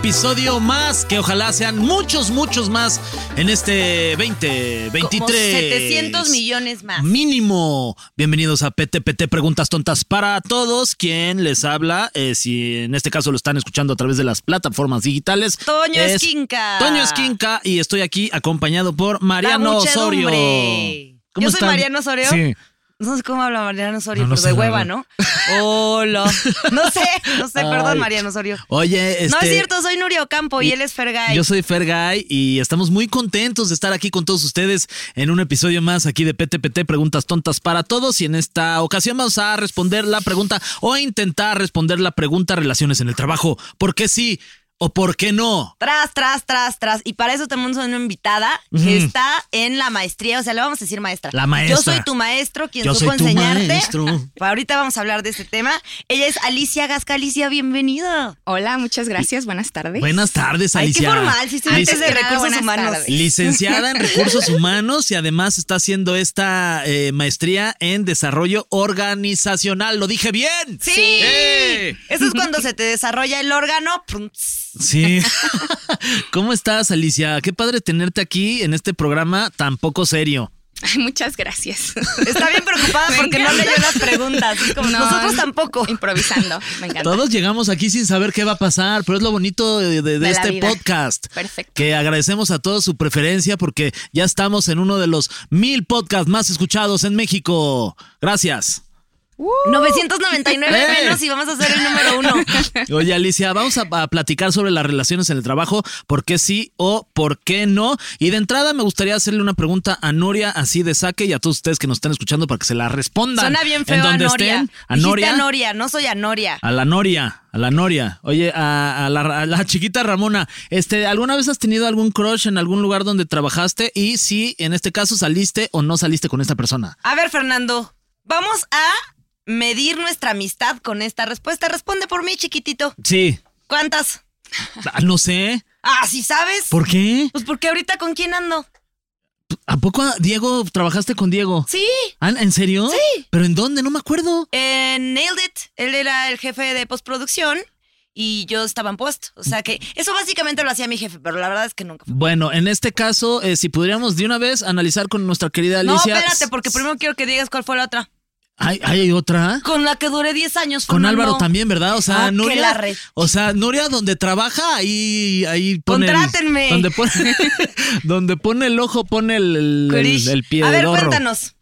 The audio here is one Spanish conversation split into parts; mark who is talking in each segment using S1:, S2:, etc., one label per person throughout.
S1: Episodio más, que ojalá sean muchos, muchos más en este 2023.
S2: Como 700 millones más.
S1: Mínimo. Bienvenidos a PTPT Preguntas Tontas para Todos. Quien les habla, eh, si en este caso lo están escuchando a través de las plataformas digitales.
S2: Toño
S1: es
S2: Esquinca.
S1: Toño Esquinca y estoy aquí acompañado por Mariano Osorio.
S2: muchedumbre.
S1: ¿Cómo
S2: Yo soy
S1: están?
S2: Mariano Osorio.
S1: Sí.
S2: No sé cómo habla Mariano Osorio,
S1: No, no
S2: pero de hueva. ¿no? Hola. No sé, no sé, perdón. Mariano Osorio.
S1: Oye, este.
S2: No es cierto, soy Nurio Campo y, él es Fergay.
S1: Yo soy Fergay y estamos muy contentos de estar aquí con todos ustedes en un episodio más aquí de PTPT Preguntas Tontas para Todos y en esta ocasión vamos a responder la pregunta o a intentar responder la pregunta relaciones en el trabajo. ¿Por qué sí o por qué no?
S2: Tras, tras, tras, tras. Y para eso tenemos una invitada que está en la maestría. O sea, le vamos a decir maestra.
S1: La maestra.
S2: Yo soy tu maestro, quien
S1: Yo
S2: supo
S1: soy tu
S2: enseñarte.
S1: maestro.
S2: Ahorita vamos a hablar de este tema. Ella es Alicia Gasca. Alicia, bienvenida.
S3: Hola, muchas gracias. Buenas tardes.
S1: Buenas tardes,
S2: Ay, qué
S1: Alicia.
S2: formal.
S1: Lic-
S2: antes de
S3: nada,
S2: recursos humanos.
S3: tardes.
S1: Licenciada en recursos humanos y además está haciendo esta eh, maestría en desarrollo organizacional. ¿Lo dije bien?
S2: Sí.
S1: ¡Eh!
S2: Eso es cuando se te desarrolla el órgano. Prum,
S1: Sí. ¿Cómo estás, Alicia? Qué padre tenerte aquí en este programa tan poco serio.
S3: Ay, muchas gracias.
S2: Está bien preocupada porque no leyó las preguntas. Es como,
S3: No,
S2: nosotros tampoco.
S3: Improvisando. Me encanta.
S1: Todos llegamos aquí sin saber qué va a pasar, pero es lo bonito de, de- de
S3: De la
S1: este podcast.
S3: Perfecto.
S1: Que agradecemos a todos su preferencia porque ya estamos en uno de los mil podcasts más escuchados en México. Gracias.
S2: 999
S1: ¡Eh!
S2: menos y vamos a ser el número uno.
S1: Oye, Alicia, vamos a, a platicar sobre las relaciones en el trabajo, por qué sí o por qué no. Y de entrada me gustaría hacerle una pregunta a Noria así de saque y a todos ustedes que nos están escuchando para que se la respondan.
S2: Suena bien feo
S1: en donde
S2: Anoria.
S1: estén. A Noria.
S2: Anoria, no soy Anoria.
S1: A la Noria, a la Noria. Oye, a, a la, a la chiquita Ramona, este, ¿alguna vez has tenido algún crush en algún lugar donde trabajaste? Y si en este caso saliste o no saliste con esta persona.
S2: A ver, Fernando, vamos a medir nuestra amistad con esta respuesta. Responde por mí, chiquitito.
S1: Sí.
S2: ¿Cuántas?
S1: Ah, No sé.
S2: Ah, ¿sí sabes?
S1: ¿Por qué?
S2: Pues porque ahorita con quién ando.
S1: ¿A poco, Diego, trabajaste con Diego?
S2: Sí,
S1: Ah, ¿En serio?
S2: Sí.
S1: ¿Pero en dónde? No me acuerdo.
S2: en Nailed It. Él era el jefe de postproducción y yo estaba en post. O sea que eso básicamente lo hacía mi jefe, pero la verdad es que nunca fue.
S1: Bueno, en este caso, eh, si pudiéramos de una vez analizar con nuestra querida
S2: No,
S1: Alicia.
S2: espérate, porque primero quiero que digas cuál fue la otra.
S1: ¿Hay, hay otra?
S2: Con la que duré 10 años.
S1: Con
S2: Fernando.
S1: Álvaro también, ¿verdad? O sea,
S2: Ah,
S1: Nuria.
S2: re-
S1: O sea, Nuria donde trabaja, ahí, ahí pone. el-
S2: Contrátenme.
S1: donde pone, donde pone el ojo, pone el, el, el- el pie
S2: A ver, cuéntanos.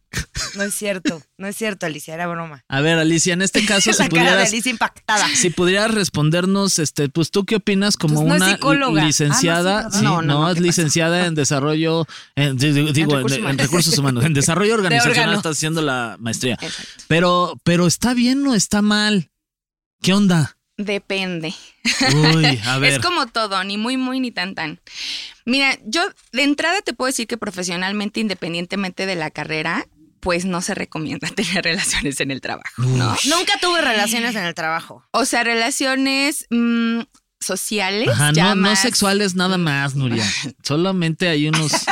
S2: No es cierto, no es cierto, Alicia, era broma.
S1: A ver, Alicia, en este caso, si
S2: la cara de
S1: pudieras,
S2: Alicia impactada.
S1: si pudieras respondernos, este, pues tú qué opinas como
S2: Pues no
S1: una
S2: psicóloga.
S1: licenciada,
S2: Ah, no,
S1: no,
S3: No, no, no,
S1: es licenciada en desarrollo, en- digo, en,
S3: recursos
S1: en
S3: humanos.
S1: recursos humanos, en desarrollo organizacional
S2: órgano.
S1: estás haciendo la maestría.
S3: Exacto.
S1: Pero, pero está bien o está mal. ¿Qué onda?
S3: Depende.
S1: Uy, a ver.
S3: Es como todo, ni muy, muy, ni tan, tan. Mira, yo de entrada te puedo decir que profesionalmente, independientemente de la carrera, pues no se recomienda tener relaciones en el trabajo, ¿no?
S2: Nunca tuve relaciones en el trabajo.
S3: O sea, relaciones mm, sociales.
S1: Ajá,
S3: ya
S1: no, no sexuales nada más, Nuria. Solamente hay unos.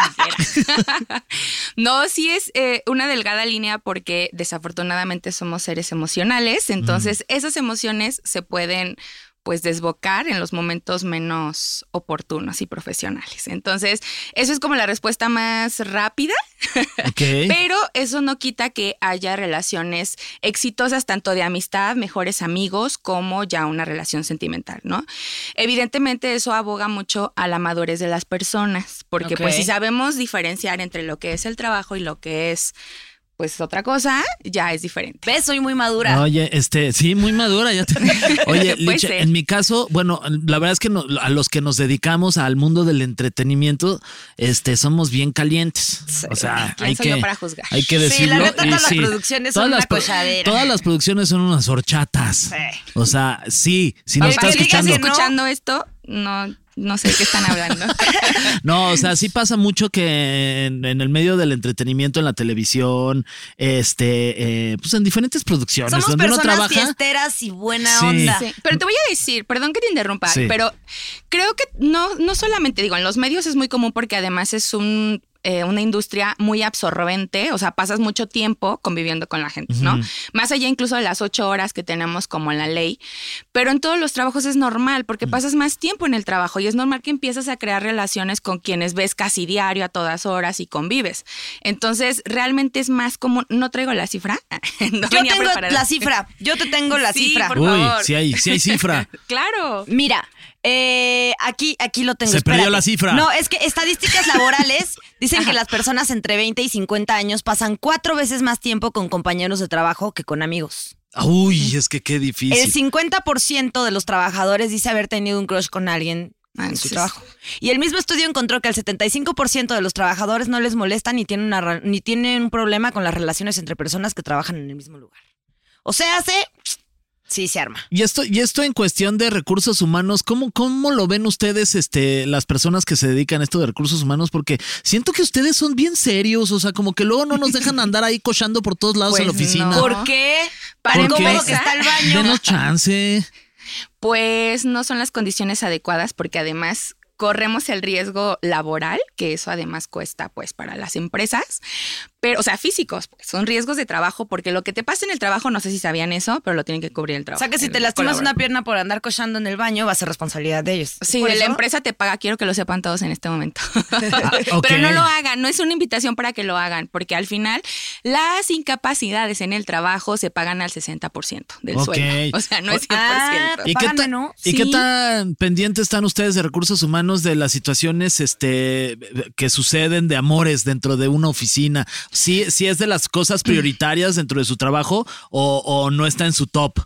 S3: No, sí es eh, una delgada línea porque desafortunadamente somos seres emocionales, entonces esas emociones se pueden pues desbocar en los momentos menos oportunos y profesionales. Entonces, eso es como la respuesta más rápida, pero eso no quita que haya relaciones exitosas tanto de amistad, mejores amigos, como ya una relación sentimental, ¿no? Evidentemente eso aboga mucho a la madurez de las personas, porque pues si sabemos diferenciar entre lo que es el trabajo y lo que es pues otra cosa, ya es diferente.
S2: ¿Ves? Soy muy madura.
S1: Oye, este, sí, muy madura. Ya te- Oye, Licha, en mi caso, bueno, la verdad es que no- a los que nos dedicamos al mundo del entretenimiento, este, somos bien calientes. O sea,
S3: ¿Quién
S1: hay
S3: soy
S1: que,
S3: yo para juzgar?
S1: hay que
S2: Sí,
S1: decirlo.
S2: la neta,
S1: y
S2: todas las
S1: sí,
S2: producciones son
S1: todas
S2: una
S1: las
S2: cochadera.
S1: Todas las producciones son unas horchatas. O sea, sí, si nos
S3: Papá,
S1: está
S3: si
S2: no.
S3: escuchando esto, no, no sé de qué están hablando.
S1: No, o sea, sí pasa mucho que en, en el medio del entretenimiento, en la televisión, este, eh, pues en diferentes producciones
S2: Somos
S1: donde uno
S2: personas
S1: trabaja.
S2: fiesteras y buena
S1: Sí.
S2: onda.
S3: Sí, pero te voy a decir, perdón que te interrumpa,
S1: Sí.
S3: pero creo que no, no solamente digo, en los medios es muy común porque además es un eh, una industria muy absorbente, o sea, pasas mucho tiempo conviviendo con la gente, ¿no? Más allá incluso de las ocho horas que tenemos como en la ley, pero en todos los trabajos es normal porque pasas más tiempo en el trabajo y es normal que empiezas a crear relaciones con quienes ves casi diario a todas horas y convives. Entonces, realmente es más común, no traigo la cifra. No
S2: Yo tengo
S3: preparada.
S2: la cifra. Yo te tengo la
S3: Sí,
S2: cifra.
S3: por
S1: Uy,
S3: favor.
S1: sí hay, sí hay cifra.
S3: Claro.
S2: Mira, eh, aquí, aquí lo tengo.
S1: Se perdió la cifra.
S2: No, es que estadísticas laborales dicen que las personas entre 20 y 50 años pasan cuatro veces más tiempo con compañeros de trabajo que con amigos.
S1: Uy, es que qué
S2: El
S1: difícil.
S2: 50% de los trabajadores dice haber tenido un crush con alguien en su
S3: Manches.
S2: trabajo. Y el mismo estudio encontró que el 75% de los trabajadores no les molesta ni tienen, una, ni tienen un problema con las relaciones entre personas que trabajan en el mismo lugar. O sea, hace... Sí, se arma.
S1: Y esto, y esto en cuestión de recursos humanos, ¿cómo, ¿cómo lo ven ustedes, este, las personas que se dedican a esto de recursos humanos? Porque siento que ustedes son bien serios, o sea, como que luego no nos dejan andar ahí cochando por todos lados en la
S3: Pues
S1: oficina.
S3: no.
S2: ¿Por qué?
S3: Para empezar,
S2: que está el baño.
S1: Denos chance.
S3: Pues no son las condiciones adecuadas porque además corremos el riesgo laboral, que eso además cuesta pues para las empresas, pero o sea, físicos, pues, son riesgos de trabajo porque lo que te pasa en el trabajo, no sé si sabían eso, pero lo tienen que cubrir el
S2: O
S3: trabajo.
S2: sea que si te lastimas una pierna por andar cochando en el baño, va a ser responsabilidad de ellos.
S3: Sí,
S2: ¿Por
S3: de la empresa te paga, quiero que lo sepan todos en este momento.
S1: ok.
S3: Pero no lo hagan, no es una invitación para que lo hagan, porque al final las incapacidades en el trabajo se pagan al 60% del
S1: Ok.
S3: sueldo. O sea, no es 100%.
S2: Ah,
S1: ¿Y qué,
S2: Pagan
S1: ta-
S2: menos.
S1: ¿Y qué tan pendientes están ustedes de recursos humanos de las situaciones este, que suceden de amores dentro de una oficina? ¿Sí, sí es de las cosas prioritarias dentro de su trabajo o, o no está en su top?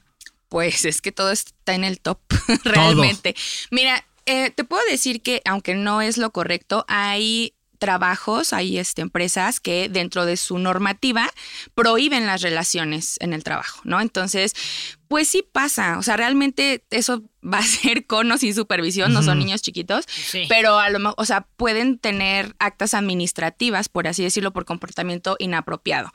S3: Pues es que todo está en el top, realmente. Mira, eh, te puedo decir que aunque no es lo correcto, hay trabajos, hay este, empresas que dentro de su normativa prohíben las relaciones en el trabajo, ¿no? Entonces, pues sí pasa, o sea, realmente eso va a ser con o sin supervisión, no son niños chiquitos,
S2: Sí.
S3: pero a lo mejor, o sea, pueden tener actas administrativas, por así decirlo, por comportamiento inapropiado.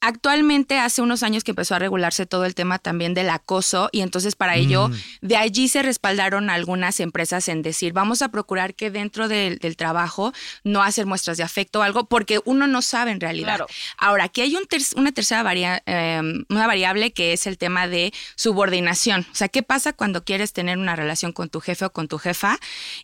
S3: Actualmente, hace unos años que empezó a regularse todo el tema también del acoso y entonces para ello, de allí se respaldaron algunas empresas en decir, vamos a procurar que dentro del, del trabajo no hacer muestras de afecto o algo, porque uno no sabe en realidad.
S2: Claro.
S3: Ahora, aquí hay un ter- una tercera varia- eh, una variable que es el tema de subordinación. O sea, ¿qué pasa cuando quieres tener una relación con tu jefe o con tu jefa?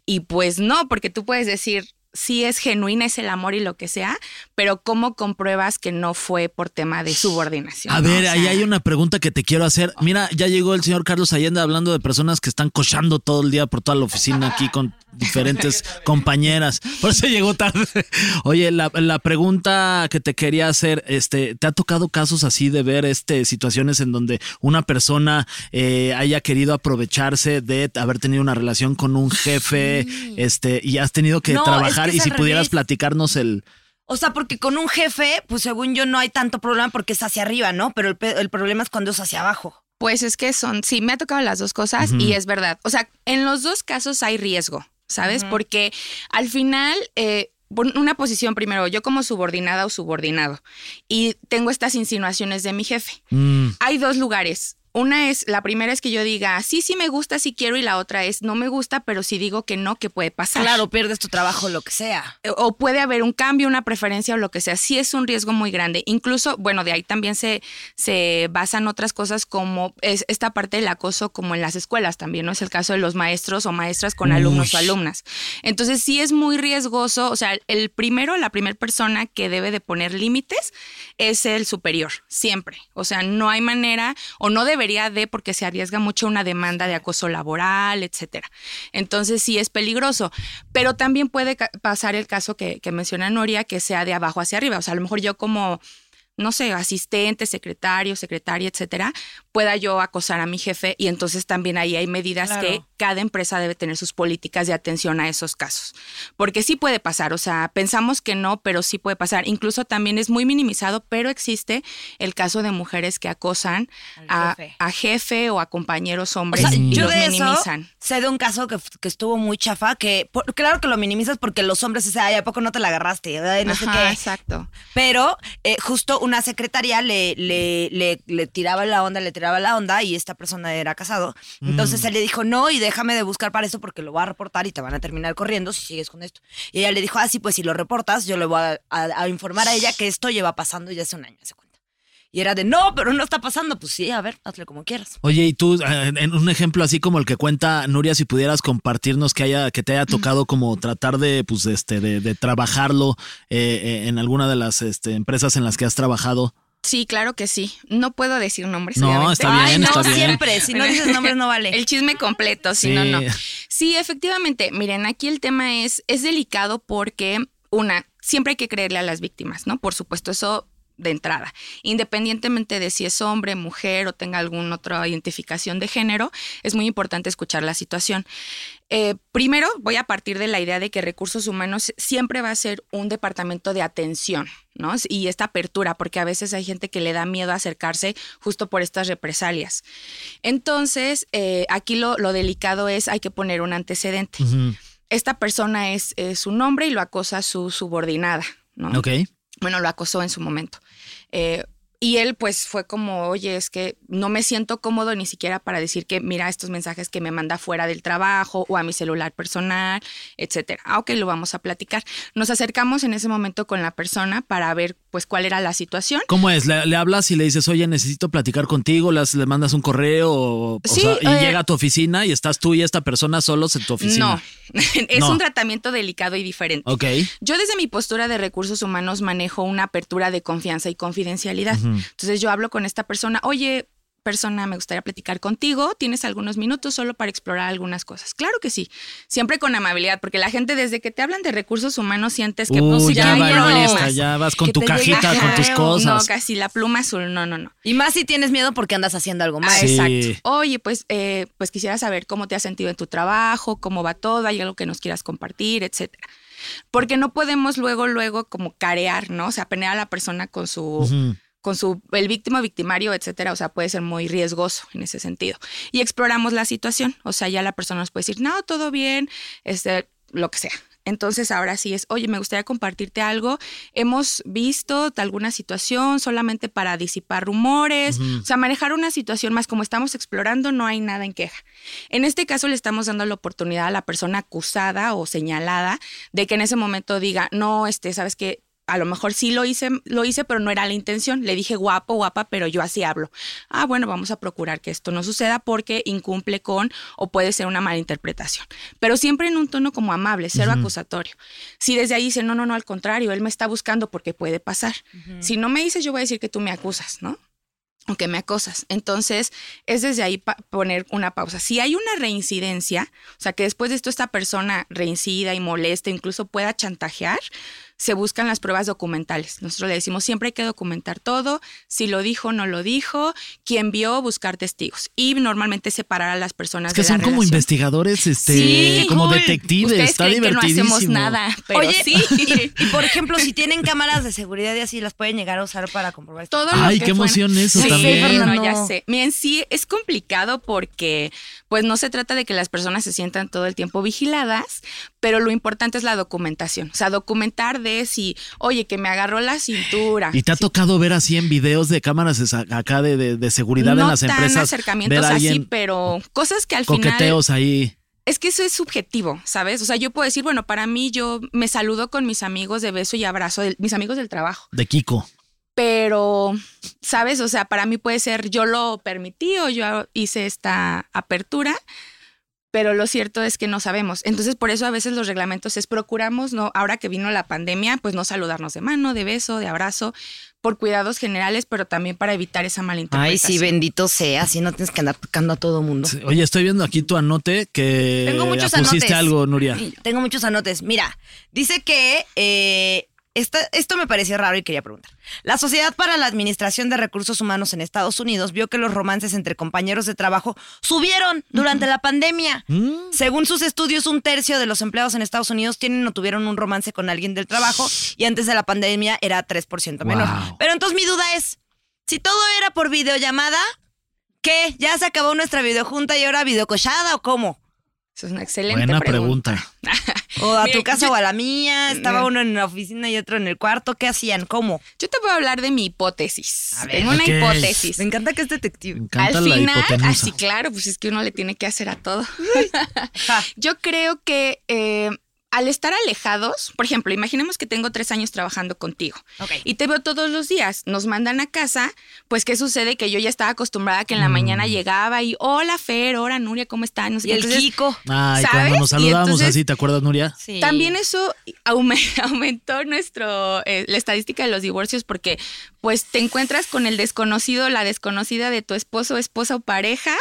S3: Y pues no, porque tú puedes decir, sí es genuina, es el amor y lo que sea, pero ¿cómo compruebas que no fue por tema de subordinación?
S1: A
S3: no?
S1: ver,
S3: O
S1: ahí hay una pregunta que te quiero hacer. Mira, ya llegó el señor Carlos Allende hablando de personas que están cochando todo el día por toda la oficina aquí con diferentes compañeras. Por eso llegó tarde. Oye, la, la pregunta que te quería hacer, este, ¿te ha tocado casos así de ver este situaciones en donde una persona eh, haya querido aprovecharse de haber tenido una relación con un jefe, este, y has tenido que
S2: No, es
S1: trabajar? Y si pudieras platicarnos el.
S2: O sea, porque con un jefe, pues según yo no hay tanto problema porque es hacia arriba, ¿no? Pero el, el problema es cuando es hacia abajo.
S3: Pues es que son, sí, me ha tocado las dos cosas y es verdad. O sea, en los dos casos hay riesgo, ¿sabes? Porque al final, eh, una posición primero, yo como subordinada o subordinado, y tengo estas insinuaciones de mi jefe.
S1: Mm,
S3: Hay dos lugares. Una es, la primera es que yo diga, sí, sí me gusta, sí quiero, y la otra es, no me gusta, pero si digo que no, ¿qué puede pasar?
S2: Claro, pierdes tu trabajo, lo que sea.
S3: Eh, o puede haber un cambio, una preferencia o lo que sea. Sí es un riesgo muy grande. Incluso, bueno, de ahí también se, se basan otras cosas como es esta parte del acoso como en las escuelas también, ¿no? Es el caso de los maestros o maestras con alumnos o alumnas. Entonces sí es muy riesgoso. O sea, el primero, la primera persona que debe de poner límites es el superior, siempre. O sea, no hay manera o no de porque se arriesga mucho una demanda de acoso laboral, etcétera. Entonces sí es peligroso, pero también puede pasar el caso que, que menciona Noria, que sea de abajo hacia arriba. O sea, a lo mejor yo como no sé, asistente, secretario, secretaria, etcétera, pueda yo acosar a mi jefe y entonces también ahí hay medidas
S2: Claro.
S3: que cada empresa debe tener sus políticas de atención a esos casos. Porque sí puede pasar, o sea, pensamos que no, pero sí puede pasar. Incluso también es muy minimizado, pero existe el caso de mujeres que acosan a
S2: jefe.
S3: a jefe o a compañeros
S2: O
S3: hombres
S2: sea,
S3: y
S2: yo
S3: los
S2: de eso
S3: minimizan.
S2: sé de un caso que, que estuvo muy chafa, que por- claro que lo minimizas porque los hombres dicen, ay, ¿a poco no te la agarraste? Ay, no sé
S3: Ajá,
S2: qué.
S3: exacto.
S2: Pero eh, justo una secretaria le, le, le, le tiraba la onda, le tiraba la onda y esta persona era casado. Entonces
S1: Mm.
S2: él le dijo, no, y déjame de buscar para esto porque lo voy a reportar y te van a terminar corriendo si sigues con esto. Y ella le dijo, ah, sí, pues si lo reportas, yo le voy a, a- a informar a ella que esto lleva pasando ya hace un año, se. Y era de, no, pero no está pasando. Pues sí, a ver, hazle como quieras.
S1: Oye, y tú, eh, en un ejemplo así como el que cuenta Nuria, si pudieras compartirnos que haya, que te haya tocado como tratar de, pues, este, de, de trabajarlo eh, eh, en alguna de las este, empresas en las que has trabajado.
S3: Sí, claro que sí. No puedo decir nombres.
S1: No,
S3: obviamente.
S1: está bien,
S2: Ay, no,
S1: está bien.
S2: siempre. Si no dices nombres, no vale.
S3: El chisme completo, si
S1: Sí.
S3: no, no. Sí, efectivamente. Miren, aquí el tema es, es delicado porque, una, siempre hay que creerle a las víctimas, ¿no? Por supuesto, eso de entrada. Independientemente de si es hombre, mujer o tenga alguna otra identificación de género, es muy importante escuchar la situación. Eh, primero, voy a partir de la idea de que recursos humanos siempre va a ser un departamento de atención, ¿no? Y esta apertura, porque a veces hay gente que le da miedo acercarse justo por estas represalias. Entonces, eh, aquí lo, lo delicado es, hay que poner un antecedente. Esta persona es, es su nombre y lo acosa su subordinada, ¿no?
S1: Ok.
S3: bueno, lo acosó en su momento. Eh, y él pues fue como, oye, es que no me siento cómodo ni siquiera para decir que mira estos mensajes que me manda fuera del trabajo o a mi celular personal, etcétera. Ah, ok, lo vamos a platicar. Nos acercamos en ese momento con la persona para ver pues cuál era la situación.
S1: ¿Cómo es? ¿Le, le hablas y le dices, oye, necesito platicar contigo? ¿Las- ¿Le mandas un correo? O, o
S3: Sí,
S1: sea, y
S3: eh,
S1: llega a tu oficina y estás tú y esta persona solos en tu oficina.
S3: No, es
S1: No.
S3: un tratamiento delicado y diferente.
S1: Ok.
S3: Yo desde mi postura de recursos humanos manejo una apertura de confianza y confidencialidad. Entonces yo hablo con esta persona, oye, persona, me gustaría platicar contigo, tienes algunos minutos solo para explorar algunas cosas. Claro que sí, siempre con amabilidad, porque la gente desde que te hablan de recursos humanos sientes que
S1: Uh,
S3: pues,
S1: ya
S3: hay problemas.
S1: lista, ya vas con tu
S2: llegue
S1: cajita, con tus cosas.
S3: No, casi la pluma azul, no, no, no.
S2: Y más si tienes miedo porque andas haciendo algo
S3: Ah,
S2: mal.
S1: Sí.
S3: Exacto. Oye, pues, eh, pues quisiera saber cómo te has sentido en tu trabajo, cómo va todo, hay algo que nos quieras compartir, etcétera. Porque no podemos luego, luego como carear, ¿no? O sea, penear a la persona con su. Con su, el víctima, victimario, etcétera. O sea, puede ser muy riesgoso en ese sentido. Y exploramos la situación. O sea, ya la persona nos puede decir, no, todo bien, este, lo que sea. Entonces ahora sí es, oye, me gustaría compartirte algo. Hemos visto alguna situación solamente para disipar rumores, o sea, manejar una situación más como estamos explorando, no hay nada en queja. En este caso le estamos dando la oportunidad a la persona acusada o señalada de que en ese momento diga, no, este, sabes que a lo mejor sí lo hice, lo hice, pero no era la intención. Le dije guapo, guapa, pero yo así hablo. Ah, bueno, vamos a procurar que esto no suceda porque incumple con o puede ser una mala interpretación. Pero siempre en un tono como amable, cero acusatorio. Si desde ahí dice, no, no, no, al contrario, él me está buscando porque puede pasar. Si no me dices, yo voy a decir que tú me acusas, ¿no? o que me acosas. Entonces, es desde ahí poner una pausa. Si hay una reincidencia, o sea, que después de esto esta persona reincida y molesta, incluso pueda chantajear, se buscan las pruebas documentales. Nosotros le decimos, siempre hay que documentar todo, si lo dijo, no lo dijo, quién vio, buscar testigos. Y normalmente separar a las personas
S1: Es que
S3: de la
S1: son como
S3: relación.
S1: investigadores, este,
S3: Sí,
S1: como detectives.
S3: Ustedes
S1: Está
S3: creen que no
S1: divertidísimo.
S3: hacemos nada, pero
S2: Oye,
S3: sí.
S2: y, y, por ejemplo, si tienen cámaras de seguridad y así, las pueden llegar a usar para comprobar.
S3: Todo lo
S1: Ay,
S3: que
S1: qué
S3: fue-
S1: emoción eso
S3: Sí,
S1: también.
S3: no,
S2: Fernando.
S3: ya sé. Miren, sí, es complicado porque pues no se trata de que las personas se sientan todo el tiempo vigiladas, pero lo importante es la documentación. O sea, documentar si, oye, que me agarró la cintura.
S1: ¿Y te ha
S3: Sí,
S1: tocado ver así en videos de cámaras acá de, de- de seguridad
S3: no
S1: en las
S3: tan
S1: empresas?
S3: acercamientos así, pero cosas que al final
S1: coqueteos ahí.
S3: es que eso es subjetivo, ¿sabes? O sea, yo puedo decir, bueno, para mí yo me saludo con mis amigos de beso y abrazo, de- mis amigos del trabajo.
S1: De Kiko.
S3: pero, ¿sabes? O sea, para mí puede ser, yo lo permití o yo hice esta apertura, pero lo cierto es que no sabemos. Entonces, por eso a veces los reglamentos es procuramos, no, ahora que vino la pandemia, pues no saludarnos de mano, de beso, de abrazo, por cuidados generales, pero también para evitar esa
S2: Ay,
S3: malinterpretación.
S2: sí, bendito sea, así no tienes que andar tocando a todo mundo.
S1: Sí, Oye, estoy viendo aquí tu anote que
S2: Tengo muchos
S1: pusiste
S2: anotes.
S1: algo, Nuria.
S2: Tengo muchos anotes. Mira, dice que eh, esta- esto me pareció raro y quería preguntar. La Sociedad para la Administración de Recursos Humanos en Estados Unidos vio que los romances entre compañeros de trabajo subieron durante la pandemia. Según sus estudios, un tercio de los empleados en Estados Unidos tienen o tuvieron un romance con alguien del trabajo y antes de la pandemia era 3% menor.
S1: Wow.
S2: Pero entonces mi duda es, si todo era por videollamada, ¿qué? ¿Ya se acabó nuestra videojunta y ahora videocochada o cómo?
S3: Eso es una excelente
S1: Buena
S3: pregunta.
S1: pregunta.
S2: O a
S3: Mira,
S2: tu casa
S3: yo-
S2: o a la mía, estaba
S3: Mm.
S2: uno en la oficina y otro en el cuarto, ¿qué hacían? ¿Cómo?
S3: Yo te voy a hablar de mi hipótesis.
S2: A ver.
S3: Tengo una hipótesis.
S2: Me encanta que es detective.
S1: Me encanta
S3: Al
S1: la
S3: final,
S1: hipotenusa.
S3: así claro, pues es que uno le tiene que hacer a todo. Yo creo que eh, al estar alejados, por ejemplo, imaginemos que tengo tres años trabajando contigo y te veo todos los días, nos mandan a casa, pues ¿qué sucede? Que yo ya estaba acostumbrada a que en la
S1: Mm.
S3: mañana llegaba y hola Fer, hola Nuria, ¿cómo están? No sé
S2: Y
S3: qué.
S2: el
S3: Entonces,
S2: Kiko.
S1: Ay,
S3: ¿sabes?
S1: cuando nos saludamos
S3: entonces-
S1: así, ¿te acuerdas, Nuria?
S2: Sí.
S3: También eso aume- aumentó nuestro eh, la estadística de los divorcios porque pues te encuentras con el desconocido, la desconocida de tu esposo, esposa o pareja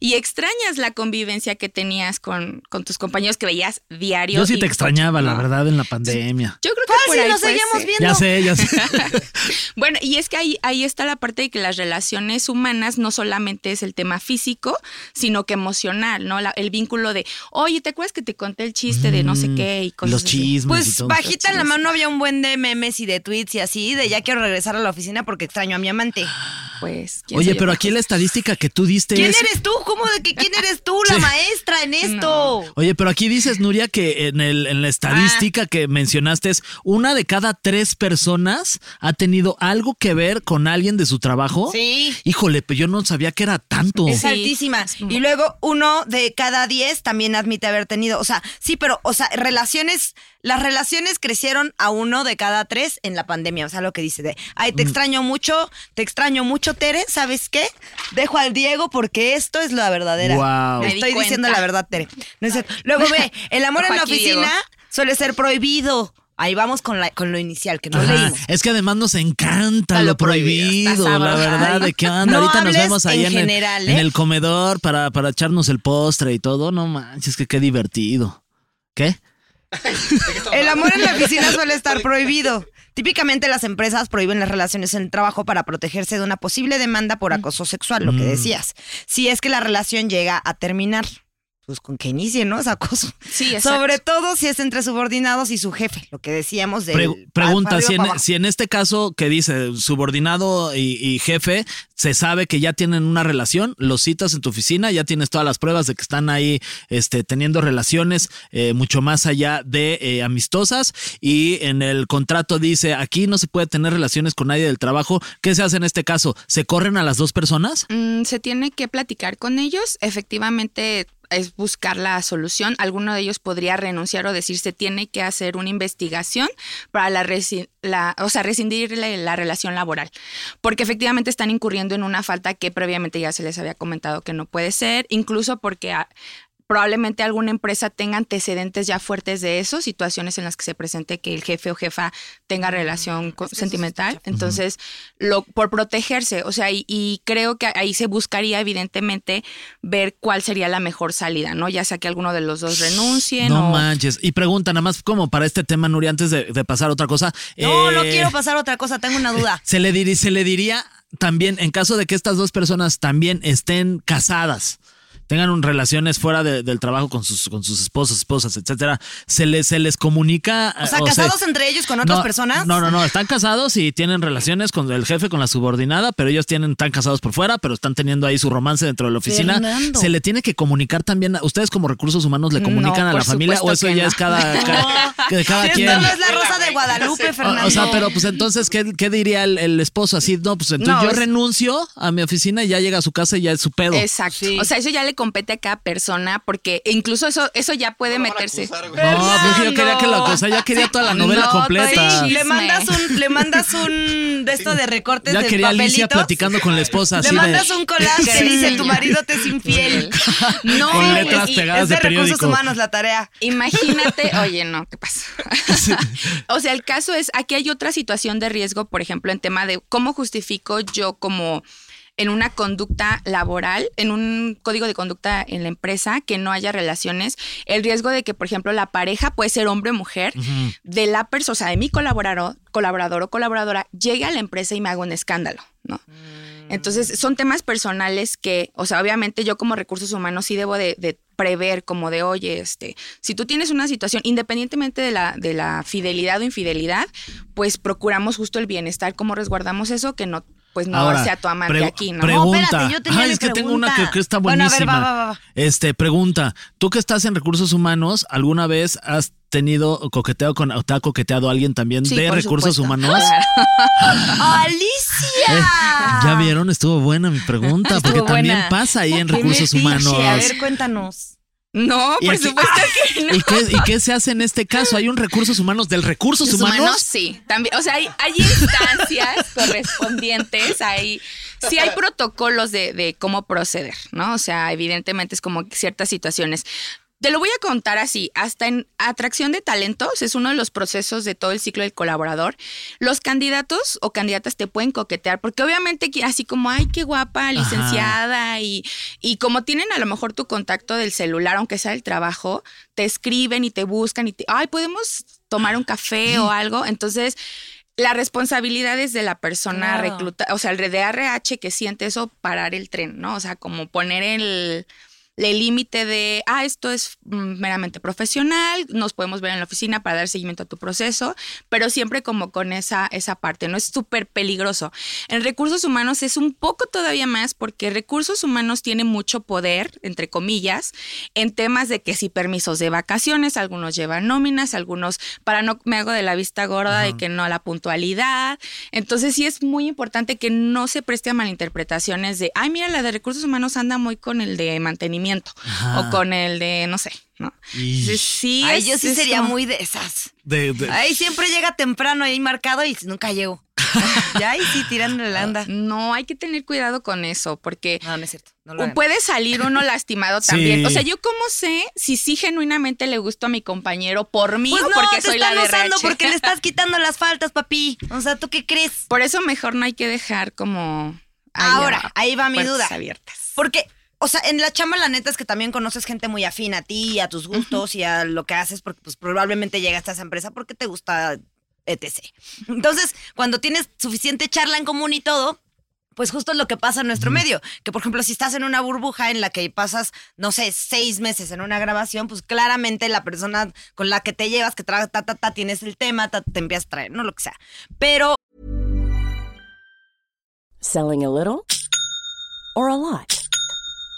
S3: y extrañas la convivencia que tenías con, con tus compañeros que veías diario.
S1: Yo sí
S3: y-
S1: te extrañaba, la
S3: No.
S1: verdad, en la pandemia.
S3: Yo creo que por
S2: Fácil,
S3: ahí
S2: nos
S3: puede
S2: seguimos
S3: ser.
S2: viendo.
S1: Ya sé, ya sé.
S3: Bueno, y es que ahí, ahí está la parte de que las relaciones humanas no solamente es el tema físico, sino que emocional, ¿no? La- el vínculo de, oye, ¿te acuerdas que te conté el chiste de no sé
S1: Mm,
S3: qué y cosas
S1: Los
S3: así?
S1: chismes y
S2: Pues
S1: todo.
S2: bajita en la mano había un buen de memes y de tweets y así, de ya quiero regresar a la oficina porque extraño a mi amante.
S3: Pues, ¿quién
S1: Oye, pero aquí la estadística que tú diste
S2: ¿Quién
S1: es...
S2: eres tú? ¿Cómo de que quién eres tú, la
S1: Sí.
S2: maestra en esto?
S1: Oye, pero aquí dices, Nuria, que en, el, en la estadística
S2: Ah.
S1: que mencionaste es una de cada tres personas ha tenido algo que ver con alguien de su trabajo.
S2: Sí.
S1: Híjole, pero yo no sabía que era tanto.
S2: Es
S3: Sí.
S2: altísima. Y luego uno de cada diez también admite haber tenido. O sea, sí, pero, o sea, relaciones, las relaciones crecieron a uno de cada tres en la pandemia. O sea, lo que dice de, ay,
S1: Mm.
S2: te extraño mucho, te extraño mucho, Tere. ¿Sabes qué? Dejo al Diego porque esto es la verdadera. Me
S3: di
S2: estoy diciendo la verdad, Tere. No es cierto. Luego ve, el amor en la oficina
S3: Diego.
S2: suele ser prohibido. Ahí vamos con, la, con lo inicial, que no
S1: Ajá.
S2: leímos.
S1: Es que además nos encanta lo
S3: lo prohibido,
S1: la verdad, de qué anda.
S2: No
S1: Ahorita nos vemos ahí
S2: en
S1: en,
S2: general,
S1: el, en
S2: ¿eh?
S1: el comedor para, para echarnos el postre y todo. No manches, que qué divertido. ¿Qué?
S2: El amor en la oficina suele estar prohibido. Típicamente las empresas prohíben las relaciones en el trabajo para protegerse de una posible demanda por acoso sexual, lo que
S1: Mm.
S2: decías. Si es que la relación llega a terminar, pues con que inicie, ¿no? Es acoso.
S3: Sí, exacto.
S2: Sobre todo si es entre subordinados y su jefe, lo que decíamos de
S1: Pre- pregunta, si en, si en este caso que dice subordinado y, y jefe, se sabe que ya tienen una relación, los citas en tu oficina, ya tienes todas las pruebas de que están ahí este, teniendo relaciones eh, mucho más allá de eh, amistosas y en el contrato dice, aquí no se puede tener relaciones con nadie del trabajo. ¿Qué se hace en este caso? ¿Se corren a las dos personas?
S3: Mm, se tiene que platicar con ellos. Efectivamente, es buscar la solución. Alguno de ellos podría renunciar o decir se tiene que hacer una investigación para la, la o sea, rescindirle la relación laboral. Porque efectivamente están incurriendo en una falta que previamente ya se les había comentado que no puede ser, incluso porque probablemente alguna empresa tenga antecedentes ya fuertes de eso, situaciones en las que se presente que el jefe o jefa tenga relación co- sentimental. Entonces, lo, por protegerse, o sea, y, y creo que ahí se buscaría evidentemente ver cuál sería la mejor salida, ¿no? Ya sea que alguno de los dos renuncien
S1: No
S3: o...
S1: manches. Y pregunta, nada más como para este tema, Nuria, antes de, de pasar a otra cosa.
S2: No, no
S1: eh,
S2: quiero pasar a otra cosa, tengo una duda.
S1: Se le, diri- se le diría también, en caso de que estas dos personas también estén casadas, tengan un- relaciones fuera de- del trabajo con sus, con sus esposos, esposas, etcétera, se les, se les comunica.
S2: O sea,
S1: eh,
S2: casados entre ellos con otras
S1: no,
S2: personas.
S1: No, no, no, están casados y tienen relaciones con el jefe, con la subordinada, pero ellos tienen, están casados por fuera, pero están teniendo ahí su romance dentro de la oficina.
S2: Fernando.
S1: Se le tiene que comunicar también, a- ustedes como recursos humanos le
S3: No,
S1: comunican a la familia o eso ya
S3: no.
S1: es cada, cada, cada quien.
S2: no es la rosa de Guadalupe, Fernando.
S1: O, o sea, pero pues entonces, ¿qué, qué diría el, el esposo? Así, no, pues entonces
S3: No,
S1: yo
S3: es-
S1: renuncio a mi oficina y ya llega a su casa y ya es su pedo.
S3: Exacto. O sea, eso ya le compete a cada persona porque incluso eso, eso ya puede meterse.
S1: No, pues yo quería que la cosa, ya quería toda la novela
S3: No,
S1: completa.
S3: sí.
S2: le mandas un, le mandas un de esto de recortes
S1: Ya
S2: de
S1: quería Alicia
S2: papelitos.
S1: platicando con la esposa
S2: Le
S1: así
S2: mandas
S1: de.
S2: un collage que
S3: Sí.
S2: dice tu marido te es infiel.
S3: No,
S1: Con letras
S3: y-
S1: pegadas
S2: es de,
S1: de
S2: recursos
S1: periódico.
S2: humanos la tarea.
S3: Imagínate, oye, no, ¿qué pasa? o sea, el caso es, aquí hay otra situación de riesgo, por ejemplo, en tema de cómo justifico yo como en una conducta laboral, en un código de conducta en la empresa, que no haya relaciones, el riesgo de que, por ejemplo, la pareja puede ser hombre o mujer, de la persona, o sea, de mi colaborador, colaborador o colaboradora, llegue a la empresa y me haga un escándalo, ¿no? Entonces, son temas personales que, o sea, obviamente yo como recursos humanos sí debo de, de prever como de, oye, este, si tú tienes una situación, independientemente de la, de la fidelidad o infidelidad, pues procuramos justo el bienestar, cómo resguardamos eso, que no pues no
S1: Ahora,
S3: sea tu amante
S1: pre-
S3: aquí, ¿no?
S1: Pregunta.
S2: No, espérate, yo tenía
S1: Ay,
S2: mi
S1: es que tengo una que, que está
S2: Bueno, a
S1: buenísima.
S2: ver, va, va, va.
S1: Este, pregunta, tú que estás en recursos humanos, ¿alguna vez has tenido coqueteo con, o te ha coqueteado alguien también
S3: Sí,
S1: de recursos
S3: supuesto.
S1: humanos?
S2: ¡Alicia!
S1: Eh, ya vieron, estuvo buena mi pregunta, porque también pasa ahí en
S2: ¿Qué
S1: recursos humanos.
S2: A ver, cuéntanos.
S3: No,
S1: ¿Y
S3: por
S1: aquí-
S3: supuesto que no.
S1: ¿Y qué, y qué se hace en este caso? ¿Hay un recursos humanos del recursos
S3: Los
S1: humanos?
S3: sí, también, o sea, hay, hay instancias correspondientes, hay, sí hay protocolos de, de cómo proceder, ¿no? O sea, evidentemente es como ciertas situaciones. Te lo voy a contar así, hasta en atracción de talentos es uno de los procesos de todo el ciclo del colaborador. Los candidatos o candidatas te pueden coquetear porque obviamente así como, ay, qué guapa, licenciada y, y como tienen a lo mejor tu contacto del celular, aunque sea del trabajo, te escriben y te buscan y te, ay, podemos tomar un café o algo. Entonces, la responsabilidad es de la persona
S2: Claro.
S3: recluta, o sea, el de RH que siente eso, parar el tren, ¿no? O sea, como poner el el límite de, ah, esto es mm, meramente profesional, nos podemos ver en la oficina para dar seguimiento a tu proceso, pero siempre como con esa, esa parte, ¿no? Es súper peligroso. En recursos humanos es un poco todavía más porque recursos humanos tiene mucho poder, entre comillas, en temas de que si permisos de vacaciones, algunos llevan nóminas, algunos, para no me hago de la vista gorda de que no la puntualidad. Entonces sí es muy importante que no se preste a malinterpretaciones de, ay, mira, la de recursos humanos anda muy con el de mantenimiento
S1: Ajá.
S3: o con el de, no sé, ¿no?
S1: Y-
S3: Entonces, sí,
S2: Ay,
S3: es-
S2: yo sí sería
S3: como-
S2: muy de esas.
S1: de- de-
S2: Ahí siempre llega temprano ahí marcado y nunca llego. ya ahí sí tirando la anda.
S3: No, hay que tener cuidado con eso porque...
S2: No, no es cierto. No lo
S3: O
S2: hagan.
S3: puede salir uno lastimado también.
S1: Sí.
S3: O sea, yo cómo sé si sí genuinamente le gusto a mi compañero por mí
S2: Pues
S3: o
S2: no,
S3: porque
S2: te
S3: soy la
S2: están
S3: de
S2: usando
S3: RH?
S2: porque le estás quitando las faltas, papi. O sea, ¿tú qué crees?
S3: Por eso mejor no hay que dejar como... ahí
S2: Ahora, ahí va mi duda.
S3: abiertas.
S2: Porque, o sea, en la chamba la neta es que también conoces gente muy afín a ti, a tus gustos y a lo que haces, porque pues probablemente llegaste a esa empresa porque te gusta etc. Entonces, cuando tienes suficiente charla en común y todo, pues justo es lo que pasa en nuestro medio. Que, por ejemplo, si estás en una burbuja en la que pasas, no sé, seis meses en una grabación, pues claramente la persona con la que te llevas, que tra ta, ta, ta, tienes el tema, ta, te empiezas a traer, no lo que sea. Pero
S4: Selling a little or a lot?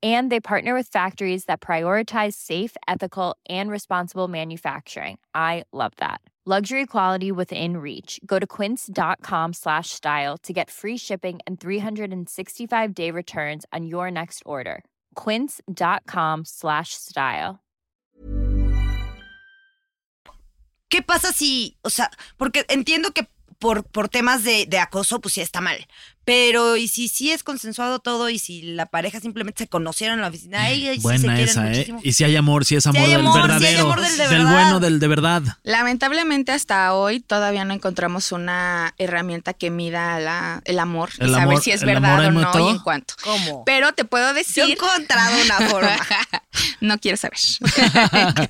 S5: And they partner with factories that prioritize safe, ethical, and responsible manufacturing. I love that. Luxury quality within reach. Go to quince.com slash style to get free shipping and 365 day returns on your next order. Quince.com slash style.
S2: ¿qué pasa si, o sea, porque entiendo que por, por temas de, de acoso, pues sí está mal. Pero, ¿y si sí es consensuado todo y si la pareja simplemente se conocieron en la oficina? Ay, ay, sí se quieren
S1: esa, ¿eh?
S2: muchísimo.
S1: Y si hay amor, si es amor
S2: hay
S1: del
S2: amor, si hay
S1: verdadero.
S2: amor del de verdad.
S1: bueno, del de verdad.
S3: Lamentablemente hasta hoy todavía no encontramos una herramienta que mida la- el amor
S1: El
S3: y saber
S1: amor-
S3: si es verdad o no y en cuánto.
S2: ¿Cómo?
S3: Pero te puedo
S2: Yo he
S3: decir...
S2: encontrado una forma.
S3: no quiero saber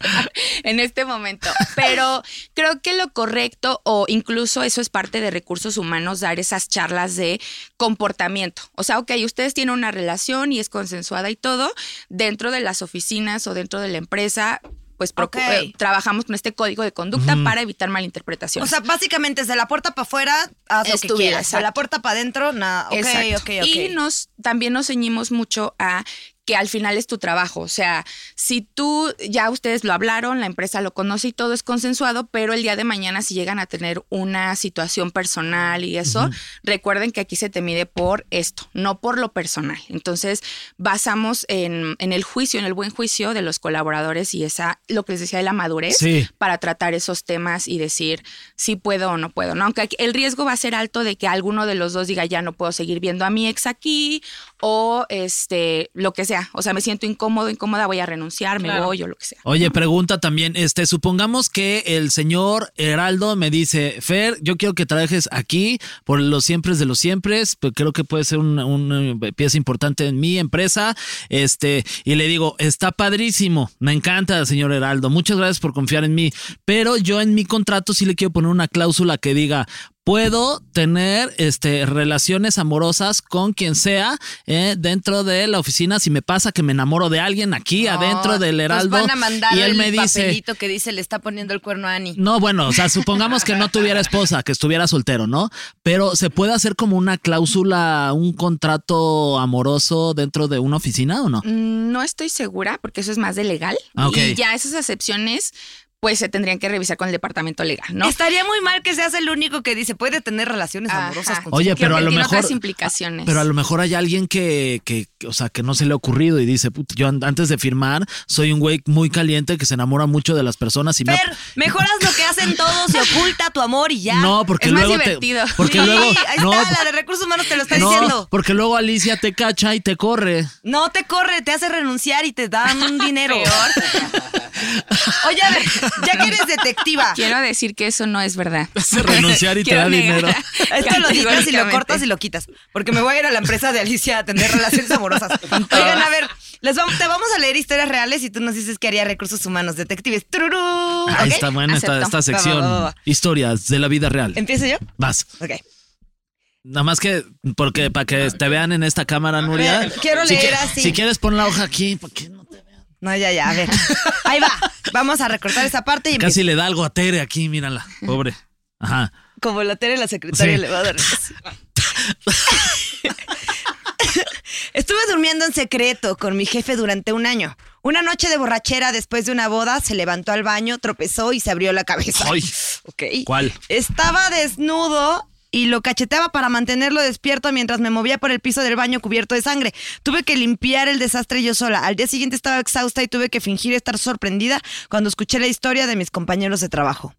S3: en este momento. Pero creo que lo correcto, o incluso eso es parte de recursos humanos, dar esas charlas de comportamiento. O sea, ok, ustedes tienen una relación y es consensuada y todo, dentro de las oficinas o dentro de la empresa, pues procu-
S2: Ok.
S3: eh, trabajamos con este código de conducta para evitar malinterpretaciones.
S2: O sea, básicamente es de la puerta para afuera, haz lo que
S3: Estuviera,
S2: quieras. De la puerta para adentro, nada. Ok,
S3: Exacto.
S2: ok, ok.
S3: Y nos, también nos ceñimos mucho a que al final es tu trabajo. O sea, si tú, ya ustedes lo hablaron, la empresa lo conoce y todo es consensuado, pero el día de mañana si llegan a tener una situación personal y eso, recuerden que aquí se te mide por esto, no por lo personal. Entonces, basamos en, en el juicio, en el buen juicio de los colaboradores y esa, lo que les decía de la madurez
S1: Sí.
S3: para tratar esos temas y decir si puedo o no puedo, ¿no? Aunque el riesgo va a ser alto de que alguno de los dos diga ya no puedo seguir viendo a mi ex aquí o este lo que sea, o sea, me siento incómodo, incómoda, voy a renunciar, me voy o lo que sea.
S1: Oye, pregunta también, este, supongamos que el señor Heraldo me dice, Fer, yo quiero que trabajes aquí por los siempre de los siempre, creo que puede ser una, una pieza importante en mi empresa, este, y le digo, está padrísimo, me encanta, señor Heraldo, muchas gracias por confiar en mí, pero yo en mi contrato sí le quiero poner una cláusula que diga, puedo tener este, relaciones amorosas con quien sea eh, dentro de la oficina. Si me pasa que me enamoro de alguien aquí
S2: No,
S1: adentro del
S2: nos
S1: Heraldo
S2: van a mandar
S1: y él
S2: el
S1: me dice,
S2: papelito que dice le está poniendo el cuerno a Ani.
S1: no, bueno, o sea, supongamos que no tuviera esposa, que estuviera soltero, ¿no? Pero se puede hacer como una cláusula, un contrato amoroso dentro de una oficina o no?
S3: Mm, No estoy segura porque eso es más de legal
S1: Ah,
S3: y ya esas excepciones pues se tendrían que revisar con el departamento legal, ¿no?
S2: Estaría muy mal que seas el único que dice puede tener relaciones
S3: Ajá.
S2: amorosas con
S1: Oye, pero a lo
S3: tiene
S1: mejor.
S3: otras implicaciones.
S1: Pero a lo mejor hay alguien que, que, o sea, que no se le ha ocurrido y dice, "Puta, yo an- antes de firmar soy un güey muy caliente que se enamora mucho de las personas y me.
S2: Fer, mejoras lo que hacen todos y oculta tu amor y ya.
S1: No, porque
S3: Es más
S1: luego te.
S3: divertido.
S1: Porque
S2: Sí,
S1: luego.
S2: ahí
S1: no,
S2: está, la de recursos humanos te lo está
S1: no,
S2: diciendo.
S1: porque luego Alicia te cacha y te corre.
S2: No te corre, te hace renunciar y te dan un dinero. Oye, a ver, ya que eres detectiva,
S3: Quiero decir que eso no es verdad.
S1: Renunciar y te
S3: Quiero
S1: da
S3: negar.
S1: dinero.
S2: esto lo dices y lo cortas y lo quitas. Porque me voy a ir a la empresa de Alicia a tener relaciones amorosas. Oigan, a ver, les vamos, te vamos a leer historias reales y tú nos dices qué haría recursos humanos detectives. ¡Tururú!
S1: Ahí
S2: ¿Ok?
S1: está buena esta,
S2: va,
S1: sección.
S2: va, va.
S1: Historias de la vida real.
S2: ¿Empiezo yo?
S1: Vas.
S2: Ok.
S1: Nada más que, porque para que te vean en esta cámara, Nuria.
S2: Quiero
S1: si
S2: leer
S1: qui-
S2: así.
S1: Si quieres, pon la hoja aquí. ¿Por qué no te?
S2: No, ya, ya, a ver. Ahí va. Vamos a recortar esa parte y
S1: Casi le da algo a Tere aquí, mírala. Pobre. Ajá.
S2: Como la Tere, la secretaria
S1: Sí.
S2: le va a dar. Estuve durmiendo en secreto con mi jefe durante un año. Una noche de borrachera después de una boda, se levantó al baño, tropezó y se abrió la cabeza.
S1: Ay.
S2: Ok.
S1: ¿Cuál?
S2: Estaba desnudo y lo cacheteaba para mantenerlo despierto mientras me movía por el piso del baño cubierto de sangre. Tuve que limpiar el desastre yo sola. Al día siguiente estaba exhausta y tuve que fingir estar sorprendida cuando escuché la historia de mis compañeros de trabajo.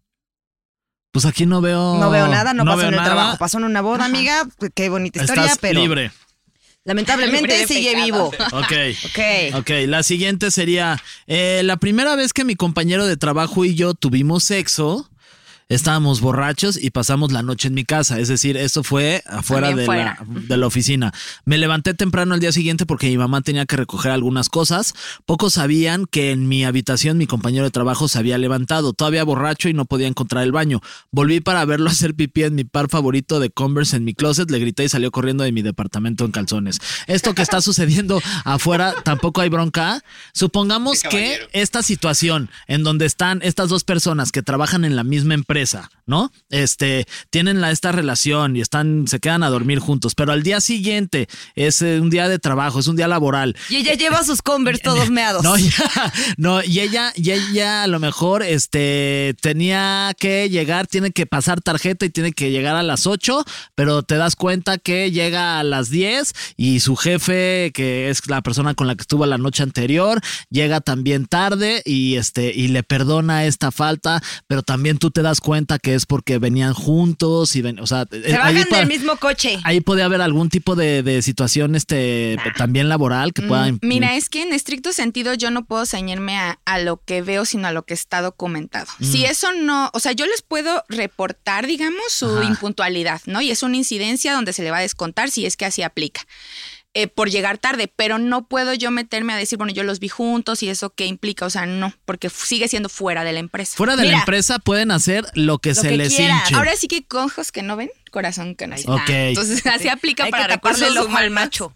S1: Pues aquí no veo.
S2: No veo nada, no, pasó en el
S1: nada.
S2: trabajo. Pasó en una boda, amiga. Qué bonita historia,
S1: Estás
S2: pero
S1: libre.
S2: lamentablemente sigue
S3: pecado.
S2: vivo.
S1: Ok.
S2: Ok.
S1: Ok, la siguiente sería, eh, la primera vez que mi compañero de trabajo y yo tuvimos sexo, estábamos borrachos y pasamos la noche en mi casa, es decir, esto fue afuera de
S3: fuera.
S1: la, de la oficina. Me levanté temprano al día siguiente porque mi mamá tenía que recoger algunas cosas. Pocos sabían que en mi habitación mi compañero de trabajo se había levantado, todavía borracho y no podía encontrar el baño. Volví para verlo hacer pipí en mi par favorito de Converse en mi closet, le grité y salió corriendo de mi departamento en calzones. Esto que está sucediendo afuera tampoco hay bronca. Supongamos que esta situación en donde están estas dos personas que trabajan en la misma empresa, ¿no? Este, tienen la, esta relación y están, se quedan a dormir juntos, pero al día siguiente es eh, un día de trabajo, es un día laboral.
S2: Y ella lleva sus Converse todos meados.
S1: No, ya, no, y ella, y ella a lo mejor este tenía que llegar, tiene que pasar tarjeta y tiene que llegar a las 8, pero te das cuenta que llega a las 10 y su jefe, que es la persona con la que estuvo la noche anterior, llega también tarde y este y le perdona esta falta, pero también tú te das cuenta que es porque venían juntos y ven, o sea,
S2: Se bajan del mismo coche.
S1: Ahí puede haber algún tipo de, de situación este también laboral que pueda
S3: Mm, Mira, es que en estricto sentido yo no puedo ceñirme a, a lo que veo, sino a lo que está documentado. Si eso no, o sea, yo les puedo reportar, digamos, su
S1: Ajá.
S3: impuntualidad, ¿no? Y es una incidencia donde se le va a descontar si es que así aplica. Eh, por llegar tarde, pero no puedo yo meterme a decir, bueno, yo los vi juntos y eso qué implica, o sea, no, porque sigue siendo fuera de la empresa.
S1: Fuera de
S2: Mira.
S1: la empresa pueden hacer lo que
S2: Lo
S1: se
S2: que
S1: les hinche.
S3: Ahora sí que con ojos que no ven, corazón que no
S2: Ahí
S3: siente.
S1: Ok.
S3: Entonces así aplica
S2: Hay
S3: para
S2: que taparle el ojo al
S3: humanos.
S2: macho.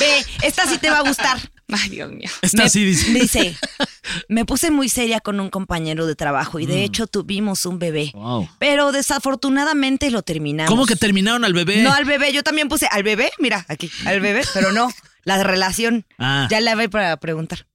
S2: Ve, esta sí te va a gustar.
S3: Ay, Dios mío.
S1: Esta
S2: Me-
S1: sí dice.
S2: Dice, me puse muy seria con un compañero de trabajo
S1: Mm.
S2: y de hecho tuvimos un bebé.
S1: Wow.
S2: Pero desafortunadamente lo terminamos.
S1: ¿Cómo que terminaron al bebé?
S2: No al bebé, yo también puse al bebé, mira, aquí, al bebé, pero no, la relación.
S1: Ah.
S2: Ya la voy para preguntar.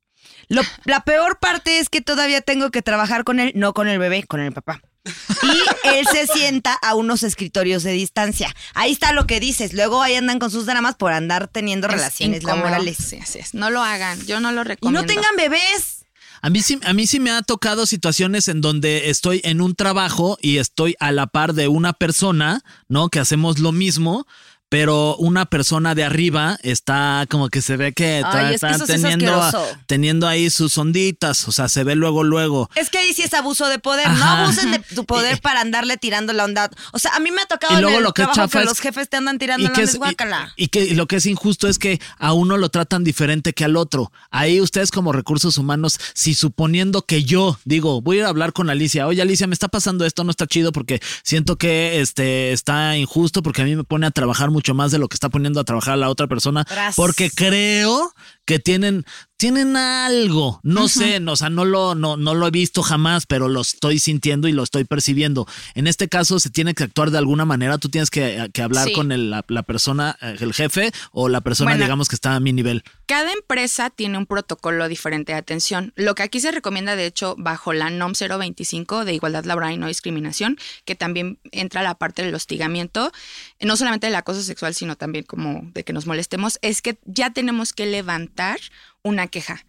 S2: Lo- la peor parte es que todavía tengo que trabajar con él, no con el bebé, con el papá. Y él se sienta a unos escritorios de distancia. Ahí está lo que dices. Luego ahí andan con sus dramas por andar teniendo
S3: Es
S2: relaciones
S3: incómodo.
S2: laborales.
S3: Sí, así es. No lo hagan, yo no lo
S2: Y
S3: recomiendo.
S2: no tengan bebés.
S1: A mí, sí, a mí sí me ha tocado situaciones en donde estoy en un trabajo y estoy a la par de una persona, ¿no? Que hacemos lo mismo, pero una persona de arriba está como que se ve que está,
S2: Ay, es que
S1: está
S2: es
S1: teniendo, teniendo ahí sus onditas, o sea, se ve luego, luego.
S2: Es que ahí sí es abuso de poder. No abusen de tu poder para andarle tirando la onda. O sea, a mí me ha tocado
S1: Y
S2: en
S1: luego
S2: el
S1: lo que
S2: trabajo que los jefes te andan tirando la onda.
S1: y, y que lo que es injusto es que a uno lo tratan diferente que al otro. Ahí ustedes como recursos humanos, si suponiendo que yo digo, voy a ir a hablar con Alicia, oye Alicia, me está pasando esto, no está chido porque siento que este está injusto porque a mí me pone a trabajar mucho más de lo que está poniendo a trabajar a la otra persona porque creo que tienen tienen algo, no sé, no, o sea, no lo no no lo he visto jamás, pero lo estoy sintiendo y lo estoy percibiendo. En este caso se tiene que actuar de alguna manera, tú tienes que, que hablar
S3: Sí.
S1: con el- la, la persona, eh, el jefe o la persona,
S3: Bueno.
S1: digamos, que está a mi nivel.
S3: Cada empresa tiene un protocolo diferente de atención. Lo que aquí se recomienda, de hecho, bajo la NOM 025 de igualdad laboral y no discriminación, que también entra la parte del hostigamiento, no solamente del acoso sexual, sino también como de que nos molestemos, es que ya tenemos que levantar una queja.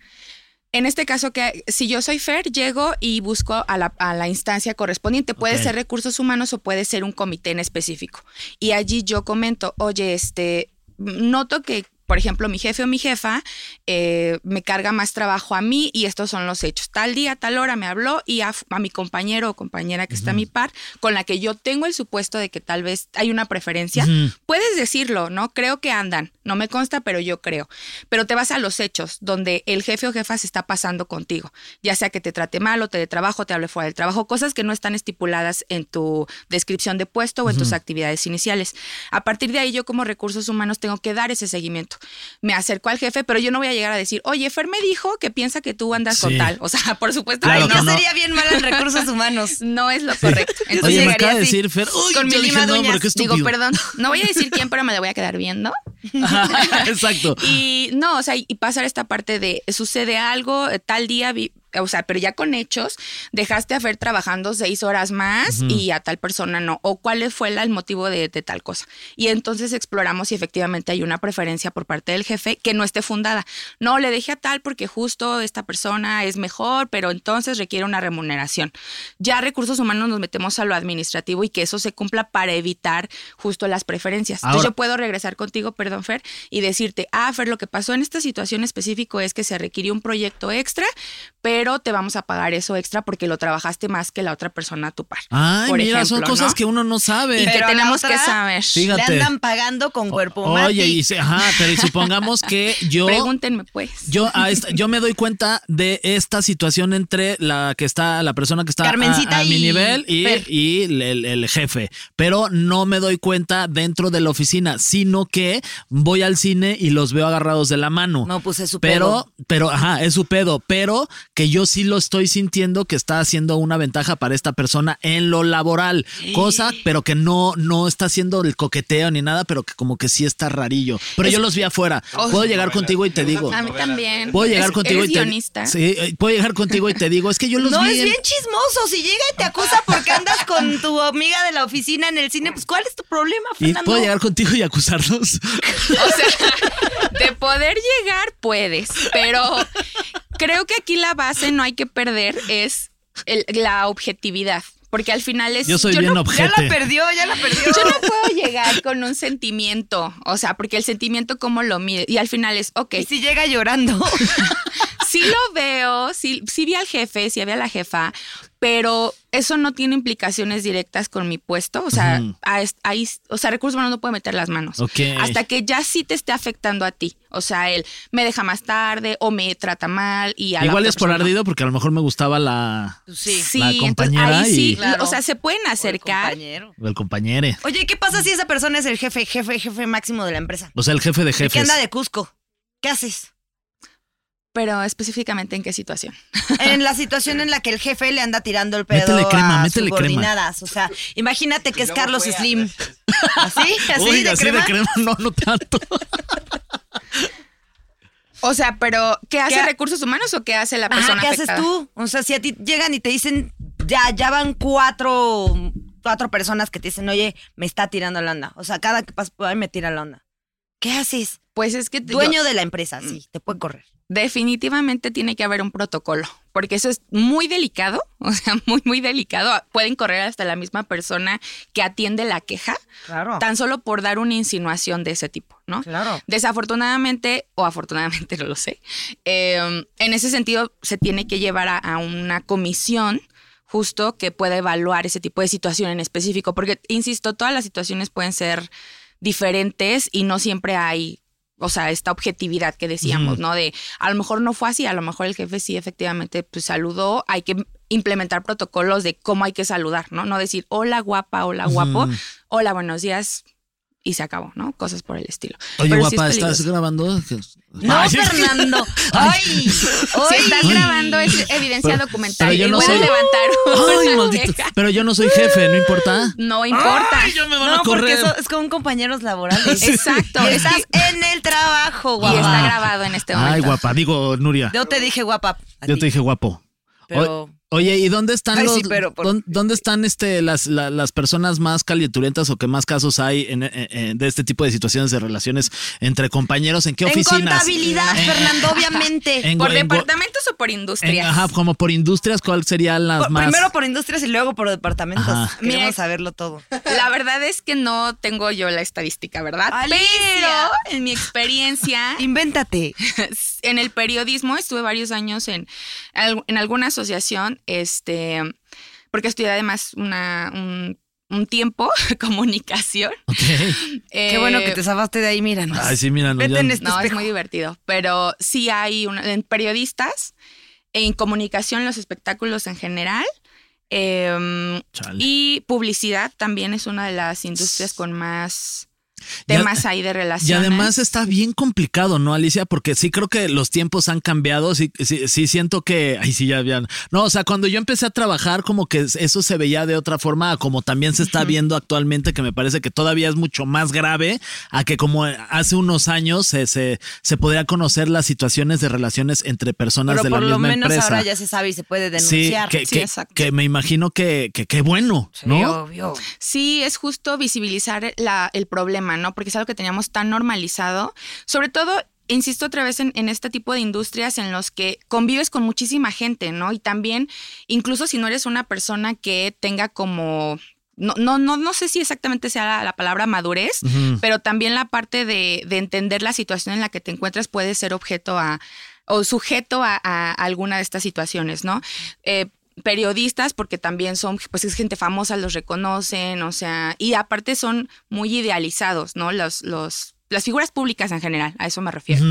S3: En este caso, que si yo soy Fer, llego y busco a la, a la instancia correspondiente. Puede ser recursos humanos o puede ser un comité en específico. Y allí yo comento, oye, este, noto que, por ejemplo, mi jefe o mi jefa eh, me carga más trabajo a mí y estos son los hechos. Tal día, tal hora me habló y a, a mi compañero o compañera que está a mi par, con la que yo tengo el supuesto de que tal vez hay una preferencia, puedes decirlo, ¿no? Creo que andan, no me consta, pero yo creo. Pero te vas a los hechos, donde el jefe o jefa se está pasando contigo, ya sea que te trate mal o te dé trabajo, te hable fuera del trabajo, cosas que no están estipuladas en tu descripción de puesto o en tus actividades iniciales. A partir de ahí yo como recursos humanos tengo que dar ese seguimiento. Me acerco al jefe, pero yo no voy a llegar a decir, oye, Fer me dijo que piensa que tú andas
S1: Sí.
S3: con tal. O sea, por supuesto
S1: Claro
S3: que no.
S1: no.
S2: sería bien mala en recursos humanos.
S3: No es lo correcto. Entonces
S1: Oye, me acaba de decir Fer, uy,
S2: con mi lima
S3: Digo, perdón, no voy a decir quién, pero me la voy a quedar viendo.
S1: Ajá, Exacto.
S3: Y no, o sea, y pasar esta parte de sucede algo, eh, tal día, vi- o sea, pero ya con hechos, dejaste a Fer trabajando seis horas más y a tal persona no. O cuál fue el motivo de, de tal cosa. Y entonces exploramos si efectivamente hay una preferencia por parte del jefe que no esté fundada. No, le dejé a tal porque justo esta persona es mejor, pero entonces requiere una remuneración. Ya recursos humanos nos metemos a lo administrativo y que eso se cumpla para evitar justo las preferencias. Entonces yo puedo regresar contigo, perdón, Fer, y decirte, ah, Fer, lo que pasó en esta situación específico es que se requirió un proyecto extra, pero te vamos a pagar eso extra porque lo trabajaste más que la otra persona a tu par.
S1: Ay,
S3: por
S1: mira, son cosas
S3: ¿no?
S1: que uno no sabe.
S3: Y que
S2: Pero
S3: tenemos que saber.
S1: Fíjate.
S2: Le andan pagando con cuerpo
S1: Oye, y se- ajá, pero y supongamos que yo
S3: Pregúntenme, pues.
S1: yo a esta- yo me doy cuenta de esta situación entre la que está la persona que está a-
S2: Carmencita
S1: a, mi
S2: y
S1: nivel y, y el, el jefe, pero no me doy cuenta dentro de la oficina, sino que voy al cine y los veo agarrados de la mano.
S2: No, pues es su
S1: pero,
S2: pedo.
S1: pero, ajá, es su pedo, pero que yo sí lo estoy sintiendo que está haciendo una ventaja para esta persona en lo laboral, cosa, pero que no, no está haciendo el coqueteo ni nada, pero que como que sí está rarillo. Pero yo los vi afuera.
S3: Oh.
S1: Puedo llegar contigo y te digo.
S3: A mí también.
S1: Puedo llegar
S3: Es-
S1: contigo
S3: eres
S1: y te
S3: guionista.
S1: Sí, eh, puedo llegar contigo y te digo, es que yo los
S2: No,
S1: vi.
S2: es
S1: en-
S2: bien chismoso. Si llega y te acusa porque andas con tu amiga de la oficina en el cine, pues ¿cuál es tu problema,
S1: y
S2: Fernando?
S1: puedo llegar contigo y acusarlos.
S3: O sea, de poder llegar puedes, pero creo que aquí la base no hay que perder es el- la objetividad. Porque al final es.
S1: Yo soy bien
S3: no,
S2: Ya la perdió, ya la perdió.
S3: Yo no puedo llegar con un sentimiento. O sea, porque el sentimiento, ¿cómo lo mide? Y al final es, ok,
S2: Y si llega llorando.
S3: sí lo veo, sí, sí vi al jefe, sí vi a la jefa, pero eso no tiene implicaciones directas con mi puesto. O sea, a- ahí, o sea, recursos humanos no puede meter las manos.
S1: Ok.
S3: Hasta que ya sí te esté afectando a ti. O sea, él me deja más tarde o me trata mal y a
S1: Igual es por
S3: no.
S1: ardido porque a lo mejor me gustaba la
S2: sí.
S3: Sí,
S1: La compañera
S3: ahí sí,
S1: y-
S2: Claro.
S3: o sea, se pueden
S2: O el
S3: acercar.
S2: compañero.
S1: el compañere.
S2: Oye, ¿qué pasa si esa persona es el jefe, jefe, jefe máximo de la empresa?
S1: O sea, el jefe de
S2: ¿Y
S1: jefes.
S2: que anda de Cusco? ¿Qué haces?
S3: Pero específicamente en qué situación.
S2: En la situación en la que el jefe le anda tirando el pedo
S1: Métele crema,
S2: a
S1: métele crema.
S2: subordinadas. O sea, imagínate que es Carlos Slim. ¿Así? ¿Así
S1: Uy,
S2: de
S1: así
S2: crema?
S1: de crema, no, no tanto.
S3: O sea, pero ¿qué hace
S2: ¿Qué ha-
S3: recursos humanos o qué hace la
S2: Ajá,
S3: persona
S2: ¿qué haces tú? O sea, si a ti llegan y te dicen, ya, ya van cuatro, cuatro personas que te dicen, oye, me está tirando la onda. O sea, cada que pasa por ahí me tira la onda. ¿Qué haces?
S3: Pues es que
S2: Dueño
S3: yo-
S2: de la empresa, sí, te puede correr.
S3: Definitivamente tiene que haber un protocolo, porque eso es muy delicado, o sea, muy, muy delicado. Pueden correr hasta la misma persona que atiende la queja,
S2: Claro.
S3: tan solo por dar una insinuación de ese tipo, ¿no?
S2: Claro.
S3: Desafortunadamente, o afortunadamente, no lo sé, eh, en ese sentido se tiene que llevar a, a una comisión justo que pueda evaluar ese tipo de situación en específico, porque, insisto, todas las situaciones pueden ser diferentes y no siempre hay, o sea, esta objetividad que decíamos, ¿no? De a lo mejor no fue así, a lo mejor el jefe sí efectivamente pues saludó, hay que implementar protocolos de cómo hay que saludar, ¿no? No decir hola guapa, hola guapo, hola buenos días y se acabó, ¿no? Cosas por el estilo.
S1: Oye,
S3: Pero sí es
S1: guapa, ¿estás grabando?
S2: No,
S1: Ay.
S2: Fernando. Ay,
S3: Si estás
S1: Ay.
S3: grabando es evidencia
S1: Pero-
S3: documental.
S1: pero yo
S3: y
S1: no
S3: puedes
S1: soy-
S3: levantar
S1: Ay,
S3: una.
S1: Pero yo no soy jefe, ¿no importa?
S3: No importa.
S1: Ay, ya me van
S2: No,
S1: a
S2: porque
S1: correr.
S2: eso es con compañeros laborales.
S3: Exacto.
S2: Y
S3: es
S2: estás en el trabajo,
S3: y
S2: guapa.
S3: está grabado en este momento.
S1: Ay, guapa. Digo, Nuria.
S2: Yo te dije guapa.
S1: Yo
S2: ti,
S1: te dije guapo.
S2: Pero
S1: Oye, ¿y dónde están
S2: Ay,
S1: los
S2: sí, pero por-
S1: dón- dónde están este las, la- las personas más calienturentas o que más casos hay en, en- en- de este tipo de situaciones de relaciones entre compañeros? ¿En qué
S2: en
S1: oficinas?
S2: contabilidad,
S1: En-
S2: Fernando, obviamente.
S1: en-
S3: ¿Por
S1: en-
S3: departamentos o por
S1: en-
S3: industrias?
S1: ajá, como por industrias, ¿cuál serían las
S2: Por-
S1: más?
S2: Primero por industrias y luego por departamentos.
S1: Ajá.
S2: Queremos
S3: Mire.
S2: saberlo todo.
S3: La verdad es que no tengo yo la estadística, ¿verdad?
S2: Alicia.
S3: Pero en mi experiencia
S2: Invéntate.
S3: en el periodismo estuve varios años en, en alguna asociación, este, porque estudié además una, un, un tiempo comunicación.
S2: Qué bueno que te zafaste de ahí, míranos.
S1: Ay, sí,
S2: en este
S3: No, es muy divertido, pero sí hay una, en periodistas, en comunicación, los espectáculos en general.
S1: Chale.
S3: y publicidad también es una de las industrias con más
S1: Ya-
S3: temas ahí de
S1: Y
S3: relaciones.
S1: además está bien complicado, ¿no, Alicia? Porque sí creo que los tiempos han cambiado. Sí, sí, sí siento que. Ay, sí, ya habían. No, o sea, cuando yo empecé a trabajar, como que eso se veía de otra forma, a como también se está viendo actualmente, que me parece que todavía es mucho más grave a que como hace unos años se, se, se podría conocer las situaciones de relaciones entre personas
S2: Pero
S1: de la
S2: por lo
S1: misma
S2: menos
S1: empresa.
S2: ahora ya se sabe y se puede
S1: Sí,
S2: denunciar.
S1: que,
S3: Sí,
S1: que-
S3: exacto.
S1: que me imagino que que qué bueno,
S2: Sí,
S1: ¿no?
S2: obvio.
S3: Sí, es justo visibilizar la- el problema, ¿no? Porque es algo que teníamos tan normalizado. Sobre todo, insisto otra vez en, en este tipo de industrias en los que convives con muchísima gente, ¿no? Y también, incluso si no eres una persona que tenga como... No, no, no, no sé si exactamente sea la, la palabra madurez, pero también la parte de, de entender la situación en la que te encuentras puede ser objeto a o sujeto a, a alguna de estas situaciones, ¿no? Eh, periodistas, porque también son, pues es gente famosa, los reconocen, o sea, y aparte son muy idealizados, ¿no? Los, los, las figuras públicas en general, a eso me refiero.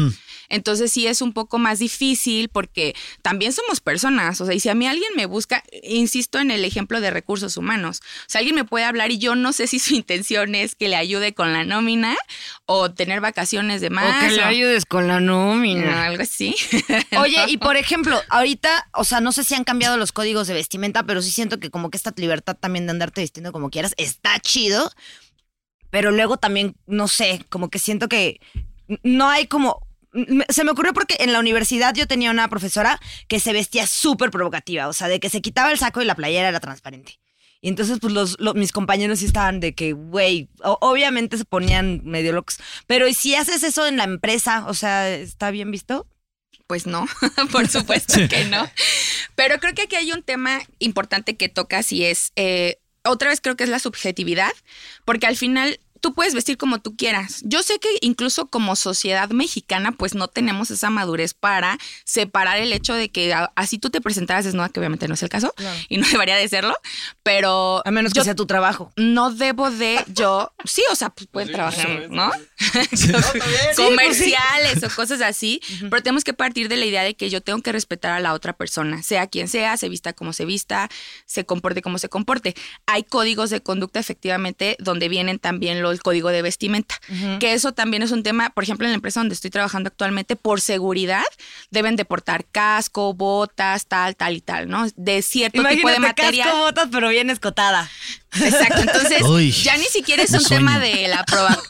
S3: Entonces sí es un poco más difícil porque también somos personas, o sea, y si a mí alguien me busca, insisto en el ejemplo de recursos humanos, o sea, alguien me puede hablar y yo no sé si su intención es que le ayude con la nómina o tener vacaciones de más.
S2: o que le
S3: o-
S2: ayudes con la
S3: no,
S2: nómina.
S3: algo así.
S2: Oye, y por ejemplo, ahorita, o sea, no sé si han cambiado los códigos de vestimenta, pero sí siento que como que esta libertad también de andarte vistiendo como quieras está chido. Pero luego también, no sé, como que siento que no hay como... Se me ocurrió porque en la universidad yo tenía una profesora que se vestía súper provocativa, o sea, de que se quitaba el saco y la playera era transparente. Y entonces, pues los, lo- mis compañeros sí estaban de que, güey, obviamente se ponían medio locos. Pero ¿y si haces eso en la empresa? O sea, ¿está bien visto?
S3: Pues no, por supuesto que no. Pero creo que aquí hay un tema importante que tocas y es, eh, otra vez creo que es la subjetividad, porque al final tú puedes vestir como tú quieras. Yo sé que incluso como sociedad mexicana, pues no tenemos esa madurez para separar el hecho de que a- así tú te presentaras desnuda, que obviamente no es el caso y no debería de serlo, pero
S2: A menos que
S3: yo
S2: sea tu trabajo.
S3: no debo de yo, sí, o sea, pues pueden trabajar, ¿no?
S2: pues
S3: Comerciales o cosas así, pero tenemos que partir de la idea de que yo tengo que respetar a la otra persona, sea quien sea, se vista como se vista, se comporte como se comporte. Hay códigos de conducta efectivamente donde vienen también el código de vestimenta, que eso también es un tema, por ejemplo, en la empresa donde estoy trabajando actualmente, por seguridad deben de portar casco, botas, tal, tal y tal, ¿no? De cierto tipo de
S2: Imagínate
S3: material.
S2: casco, botas, pero bien escotada.
S3: Exacto, entonces
S1: Uy,
S3: ya ni siquiera es
S1: un
S3: tema de la,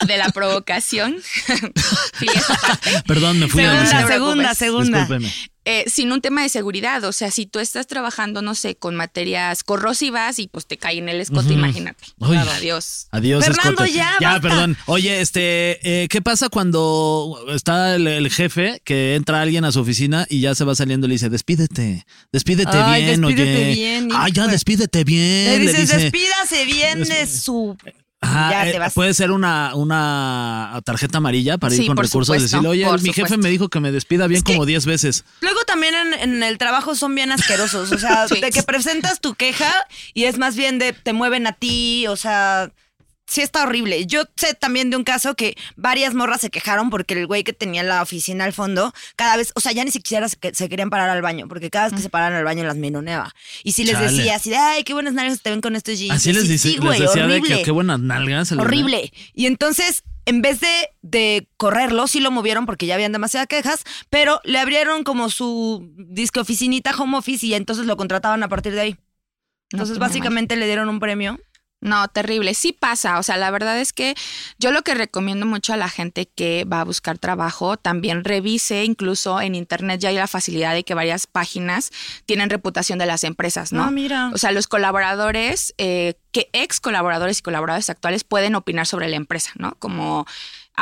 S3: de la provocación.
S1: Perdón, me fui a
S2: Segunda,
S1: Alicia.
S2: segunda, segunda.
S1: Discúlpeme.
S3: Eh, sin un tema de seguridad, o sea, si tú estás trabajando, no sé, con materias corrosivas y pues te cae en el escote, imagínate.
S1: Uy.
S3: Adiós.
S1: Adiós,
S2: Fernando,
S1: escote.
S2: ya,
S1: Ya,
S2: basta.
S1: perdón. Oye, este, eh, ¿qué pasa cuando está el, el jefe que entra alguien a su oficina y ya se va saliendo y le dice, despídete, despídete
S2: Ay,
S1: bien,
S2: despídete
S1: oye.
S2: bien,
S1: Ah, ya, despídete bien.
S2: Le dices,
S1: dice.
S2: despídase bien de su...
S1: Ajá,
S2: ya
S1: eh,
S2: te vas.
S1: Puede ser una, una tarjeta amarilla para ir con recursos.
S3: supuesto,
S1: decirle, oye, mi jefe me dijo que me despida bien
S2: Es
S1: como 10 veces.
S2: Luego también en, en el trabajo son bien asquerosos, o sea,
S3: Sí.
S2: de que presentas tu queja y es más bien de te mueven a ti, o sea, sí está horrible. Yo sé también de un caso que varias morras se quejaron porque el güey que tenía la oficina al fondo, cada vez, o sea, ya ni siquiera se, se querían parar al baño, porque cada vez que se paraban al baño las menoneaba. Y si les
S1: Chale.
S2: decía así de, ay, qué buenas nalgas te ven con estos jeans.
S1: Así les,
S2: Sí,
S1: dice,
S2: sí,
S1: les
S2: güey,
S1: decía de
S2: horrible.
S1: que qué buenas nalgas.
S2: Horrible. Y entonces, en vez de, de correrlo, sí lo movieron porque ya habían demasiadas quejas, pero le abrieron como su disque oficinita home office y entonces lo contrataban a partir de ahí. Entonces, básicamente le dieron un premio.
S3: No, terrible. Sí pasa. O sea, la verdad es que yo lo que recomiendo mucho a la gente que va a buscar trabajo, también revise, incluso en internet ya hay la facilidad de que varias páginas tienen reputación de las empresas, ¿no?
S2: Ah, mira.
S3: O sea, los colaboradores, eh, que ex colaboradores y colaboradores actuales pueden opinar sobre la empresa, ¿no? Como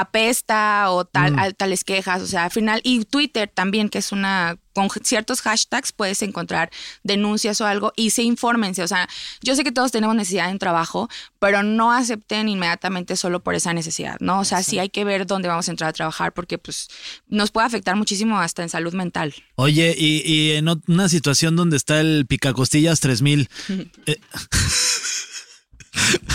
S3: apesta o tal,
S1: Mm.
S3: tales quejas, o sea, al final, y Twitter también, que es una, con ciertos hashtags puedes encontrar denuncias o algo y se infórmense, o sea, yo sé que todos tenemos necesidad de un trabajo, pero no acepten inmediatamente solo por esa necesidad, ¿no? O sea, sí hay que ver dónde vamos a entrar a trabajar porque pues nos puede afectar muchísimo hasta en salud mental.
S1: Oye, y, y en una situación donde está el picacostillas 3000, eh,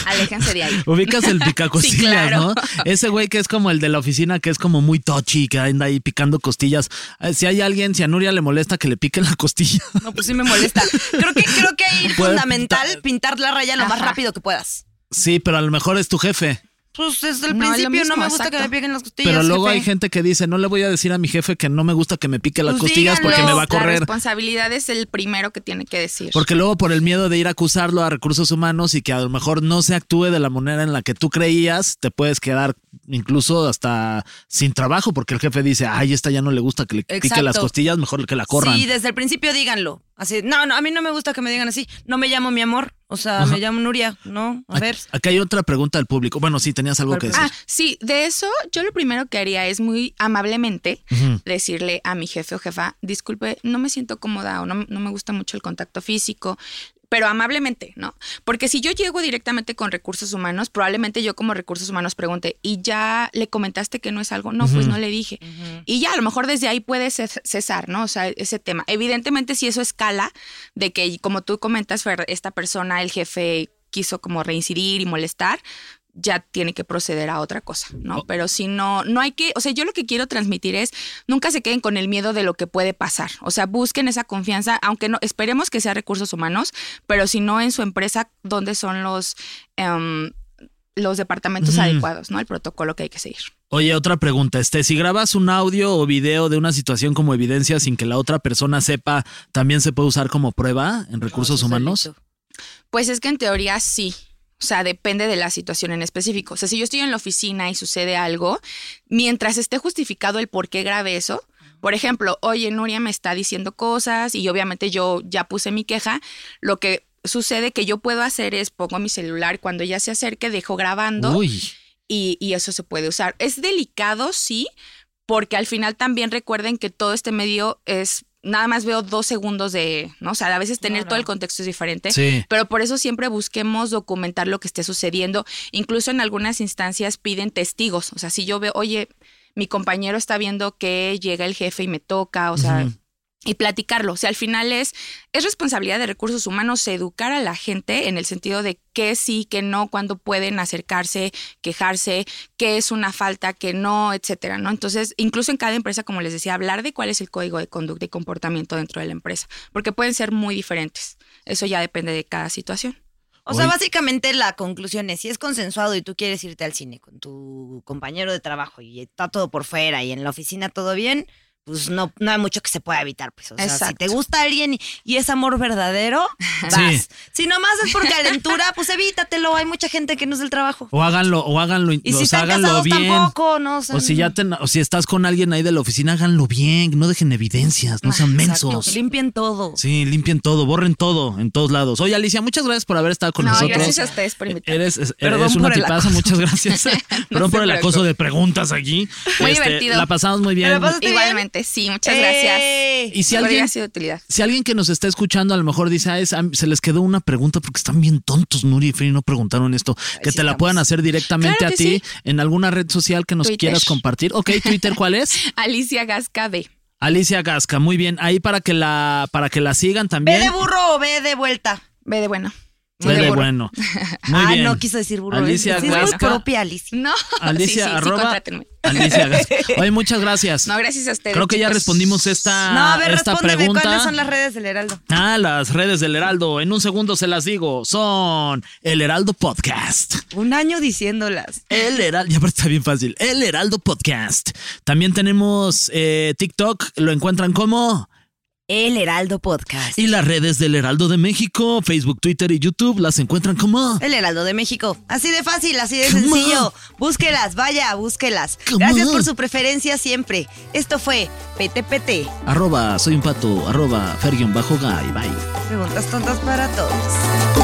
S3: Aléjense de ahí.
S1: ubicas el picacostillas,
S3: Sí, claro.
S1: ¿no? Ese güey que es como el de la oficina, que es como muy touchy, que anda ahí picando costillas. Eh, Si hay alguien, si a Nuria le molesta que le piquen la costilla,
S2: No, pues sí me molesta. Creo que, creo que ahí es fundamental
S1: pintar-
S2: la raya lo más rápido que puedas.
S1: sí, pero a lo mejor es tu jefe.
S2: Pues desde el
S3: No,
S2: principio no me gusta que me peguen las costillas.
S1: Pero luego
S2: jefe.
S1: hay gente que dice, no le voy a decir a mi jefe que no me gusta que me pique las
S2: Pues
S1: costillas porque me va a
S3: La
S1: correr.
S3: responsabilidad es el primero que tiene que decir.
S1: Porque luego por el miedo de ir a acusarlo a recursos humanos y que a lo mejor no se actúe de la manera en la que tú creías, te puedes quedar incluso hasta sin trabajo porque el jefe dice, ay, esta ya no le gusta que le pique las costillas, mejor que la corran.
S2: Sí, desde el principio díganlo. Así, no, no, a mí no me gusta que me digan así. No me llamo mi amor. O sea, me llamo Nuria, ¿no? A ver.
S1: Acá hay otra pregunta del público. Bueno, sí, tenías algo
S2: ¿Cuál
S1: que decir.
S3: Ah, sí, de eso yo lo primero que haría es muy amablemente decirle a mi jefe o jefa, disculpe, no me siento cómoda o no, no me gusta mucho el contacto físico, pero amablemente, ¿no? Porque si yo llego directamente con recursos humanos, probablemente yo como recursos humanos pregunte, ¿y ya le comentaste que no es algo? No, pues no le dije. Y ya a lo mejor desde ahí puede ces- cesar, ¿no? O sea, ese tema. Evidentemente si eso escala de que, como tú comentas, Fer, esta persona, el jefe quiso como reincidir y molestar, ya tiene que proceder a otra cosa, ¿no?
S1: Oh.
S3: Pero si no, no hay que, o sea, yo lo que quiero transmitir es, nunca se queden con el miedo de lo que puede pasar, o sea, busquen esa confianza, aunque no, esperemos que sea recursos humanos, pero si no en su empresa, ¿dónde son los, em, los departamentos adecuados, ¿no? El protocolo que hay que seguir.
S1: Oye, otra pregunta. Este, si grabas un audio o video de una situación como evidencia sin que la otra persona sepa, ¿también se puede usar como prueba en recursos humanos?
S3: Pues es que en teoría sí. O sea, depende de la situación en específico. O sea, si yo estoy en la oficina y sucede algo, mientras esté justificado el por qué grabé eso, por ejemplo, oye, Nuria me está diciendo cosas y obviamente yo ya puse mi queja, lo que sucede que yo puedo hacer es pongo mi celular cuando ella se acerque, dejo grabando y, y eso se puede usar. Es delicado, sí, porque al final también recuerden que todo este medio es nada más veo dos segundos de, ¿no? O sea, a veces tener todo el contexto es diferente.
S1: Sí.
S3: Pero por eso siempre busquemos documentar lo que esté sucediendo. Incluso en algunas instancias piden testigos. O sea, si yo veo, oye, mi compañero está viendo que llega el jefe y me toca, o sea, y platicarlo. O sea, al final es, es responsabilidad de recursos humanos educar a la gente en el sentido de qué sí, qué no, cuándo pueden acercarse, quejarse, qué es una falta, qué no, etcétera, ¿no? Entonces, incluso en cada empresa, como les decía, hablar de cuál es el código de conducta y comportamiento dentro de la empresa, porque pueden ser muy diferentes. Eso ya depende de cada situación.
S2: O sea, básicamente la conclusión es, si es consensuado y tú quieres irte al cine con tu compañero de trabajo y está todo por fuera y en la oficina todo bien, pues no, no hay mucho que se pueda evitar, pues. O sea, si te gusta alguien y, y es amor verdadero, vas.
S1: Sí.
S2: Si nomás es por calentura, pues evítatelo. Hay mucha gente que no es del trabajo.
S1: O háganlo, o háganlo,
S2: Y
S1: o
S2: si
S1: sea,
S2: están
S1: háganlo
S2: casados
S1: bien.
S2: tampoco, ¿no?
S1: O si ya te, o si estás con alguien ahí de la oficina, háganlo bien, no dejen evidencias, no sean
S3: Exacto.
S1: mensos.
S2: limpien todo.
S1: Sí, limpien todo, borren todo en todos lados. Oye, Alicia, muchas gracias por haber estado con
S3: no,
S1: nosotros.
S3: gracias a ustedes por invitarme.
S1: Eres, es-
S2: Perdón
S1: eres una tipaza, muchas gracias. Perdón
S3: se
S1: por el acoso de preguntas aquí.
S3: Muy
S1: Este,
S3: divertido.
S1: La pasamos muy bien.
S2: ¿Te la pasaste bien?
S3: Sí, muchas
S2: ¡Eh!
S3: gracias.
S1: Y si
S3: Por
S1: alguien,
S3: y utilidad.
S1: si alguien que nos está escuchando a lo mejor dice, "Ah, es- se les quedó una pregunta porque están bien tontos, Nuri y Fri, no preguntaron esto, que
S2: sí
S1: te la
S2: estamos.
S1: puedan hacer directamente
S3: Claro
S1: a ti
S3: sí.
S1: en alguna red social que nos
S3: Twitter.
S1: quieras compartir. Ok, Twitter, ¿cuál es?
S3: Alicia Gasca B.
S1: Alicia Gasca, muy bien. Ahí para que la, para que la sigan
S2: ¿Ve
S1: también.
S2: de burro o ve de vuelta?
S3: B de bueno.
S1: De bueno. Muy
S2: ah,
S1: bien.
S2: no quiso decir burro.
S1: Alicia
S2: sí, es muy propia, Alicia.
S3: No.
S1: Alicia,
S3: sí,
S1: arroba. Alicia Gasca. Oye, muchas gracias.
S3: No, gracias a ustedes.
S1: Creo que ya respondimos esta,
S2: No, a ver,
S1: esta pregunta.
S2: ¿Cuáles son las redes del Heraldo?
S1: Ah, las redes del Heraldo. En un segundo se las digo. Son el Heraldo Podcast.
S2: Un año diciéndolas.
S1: El Heraldo, ya aparte está bien fácil. El Heraldo Podcast. También tenemos eh, TikTok, lo encuentran como.
S2: El Heraldo Podcast.
S1: Y las redes del Heraldo de México, Facebook, Twitter y YouTube las encuentran como.
S2: El Heraldo de México. Así de fácil, así de sencillo. Búsquelas, vaya, búsquelas. Gracias por su preferencia siempre. Esto fue PTPT.
S1: Arroba, soy un pato, arroba, ferguion bajo guy, bye.
S2: Preguntas tontas para todos.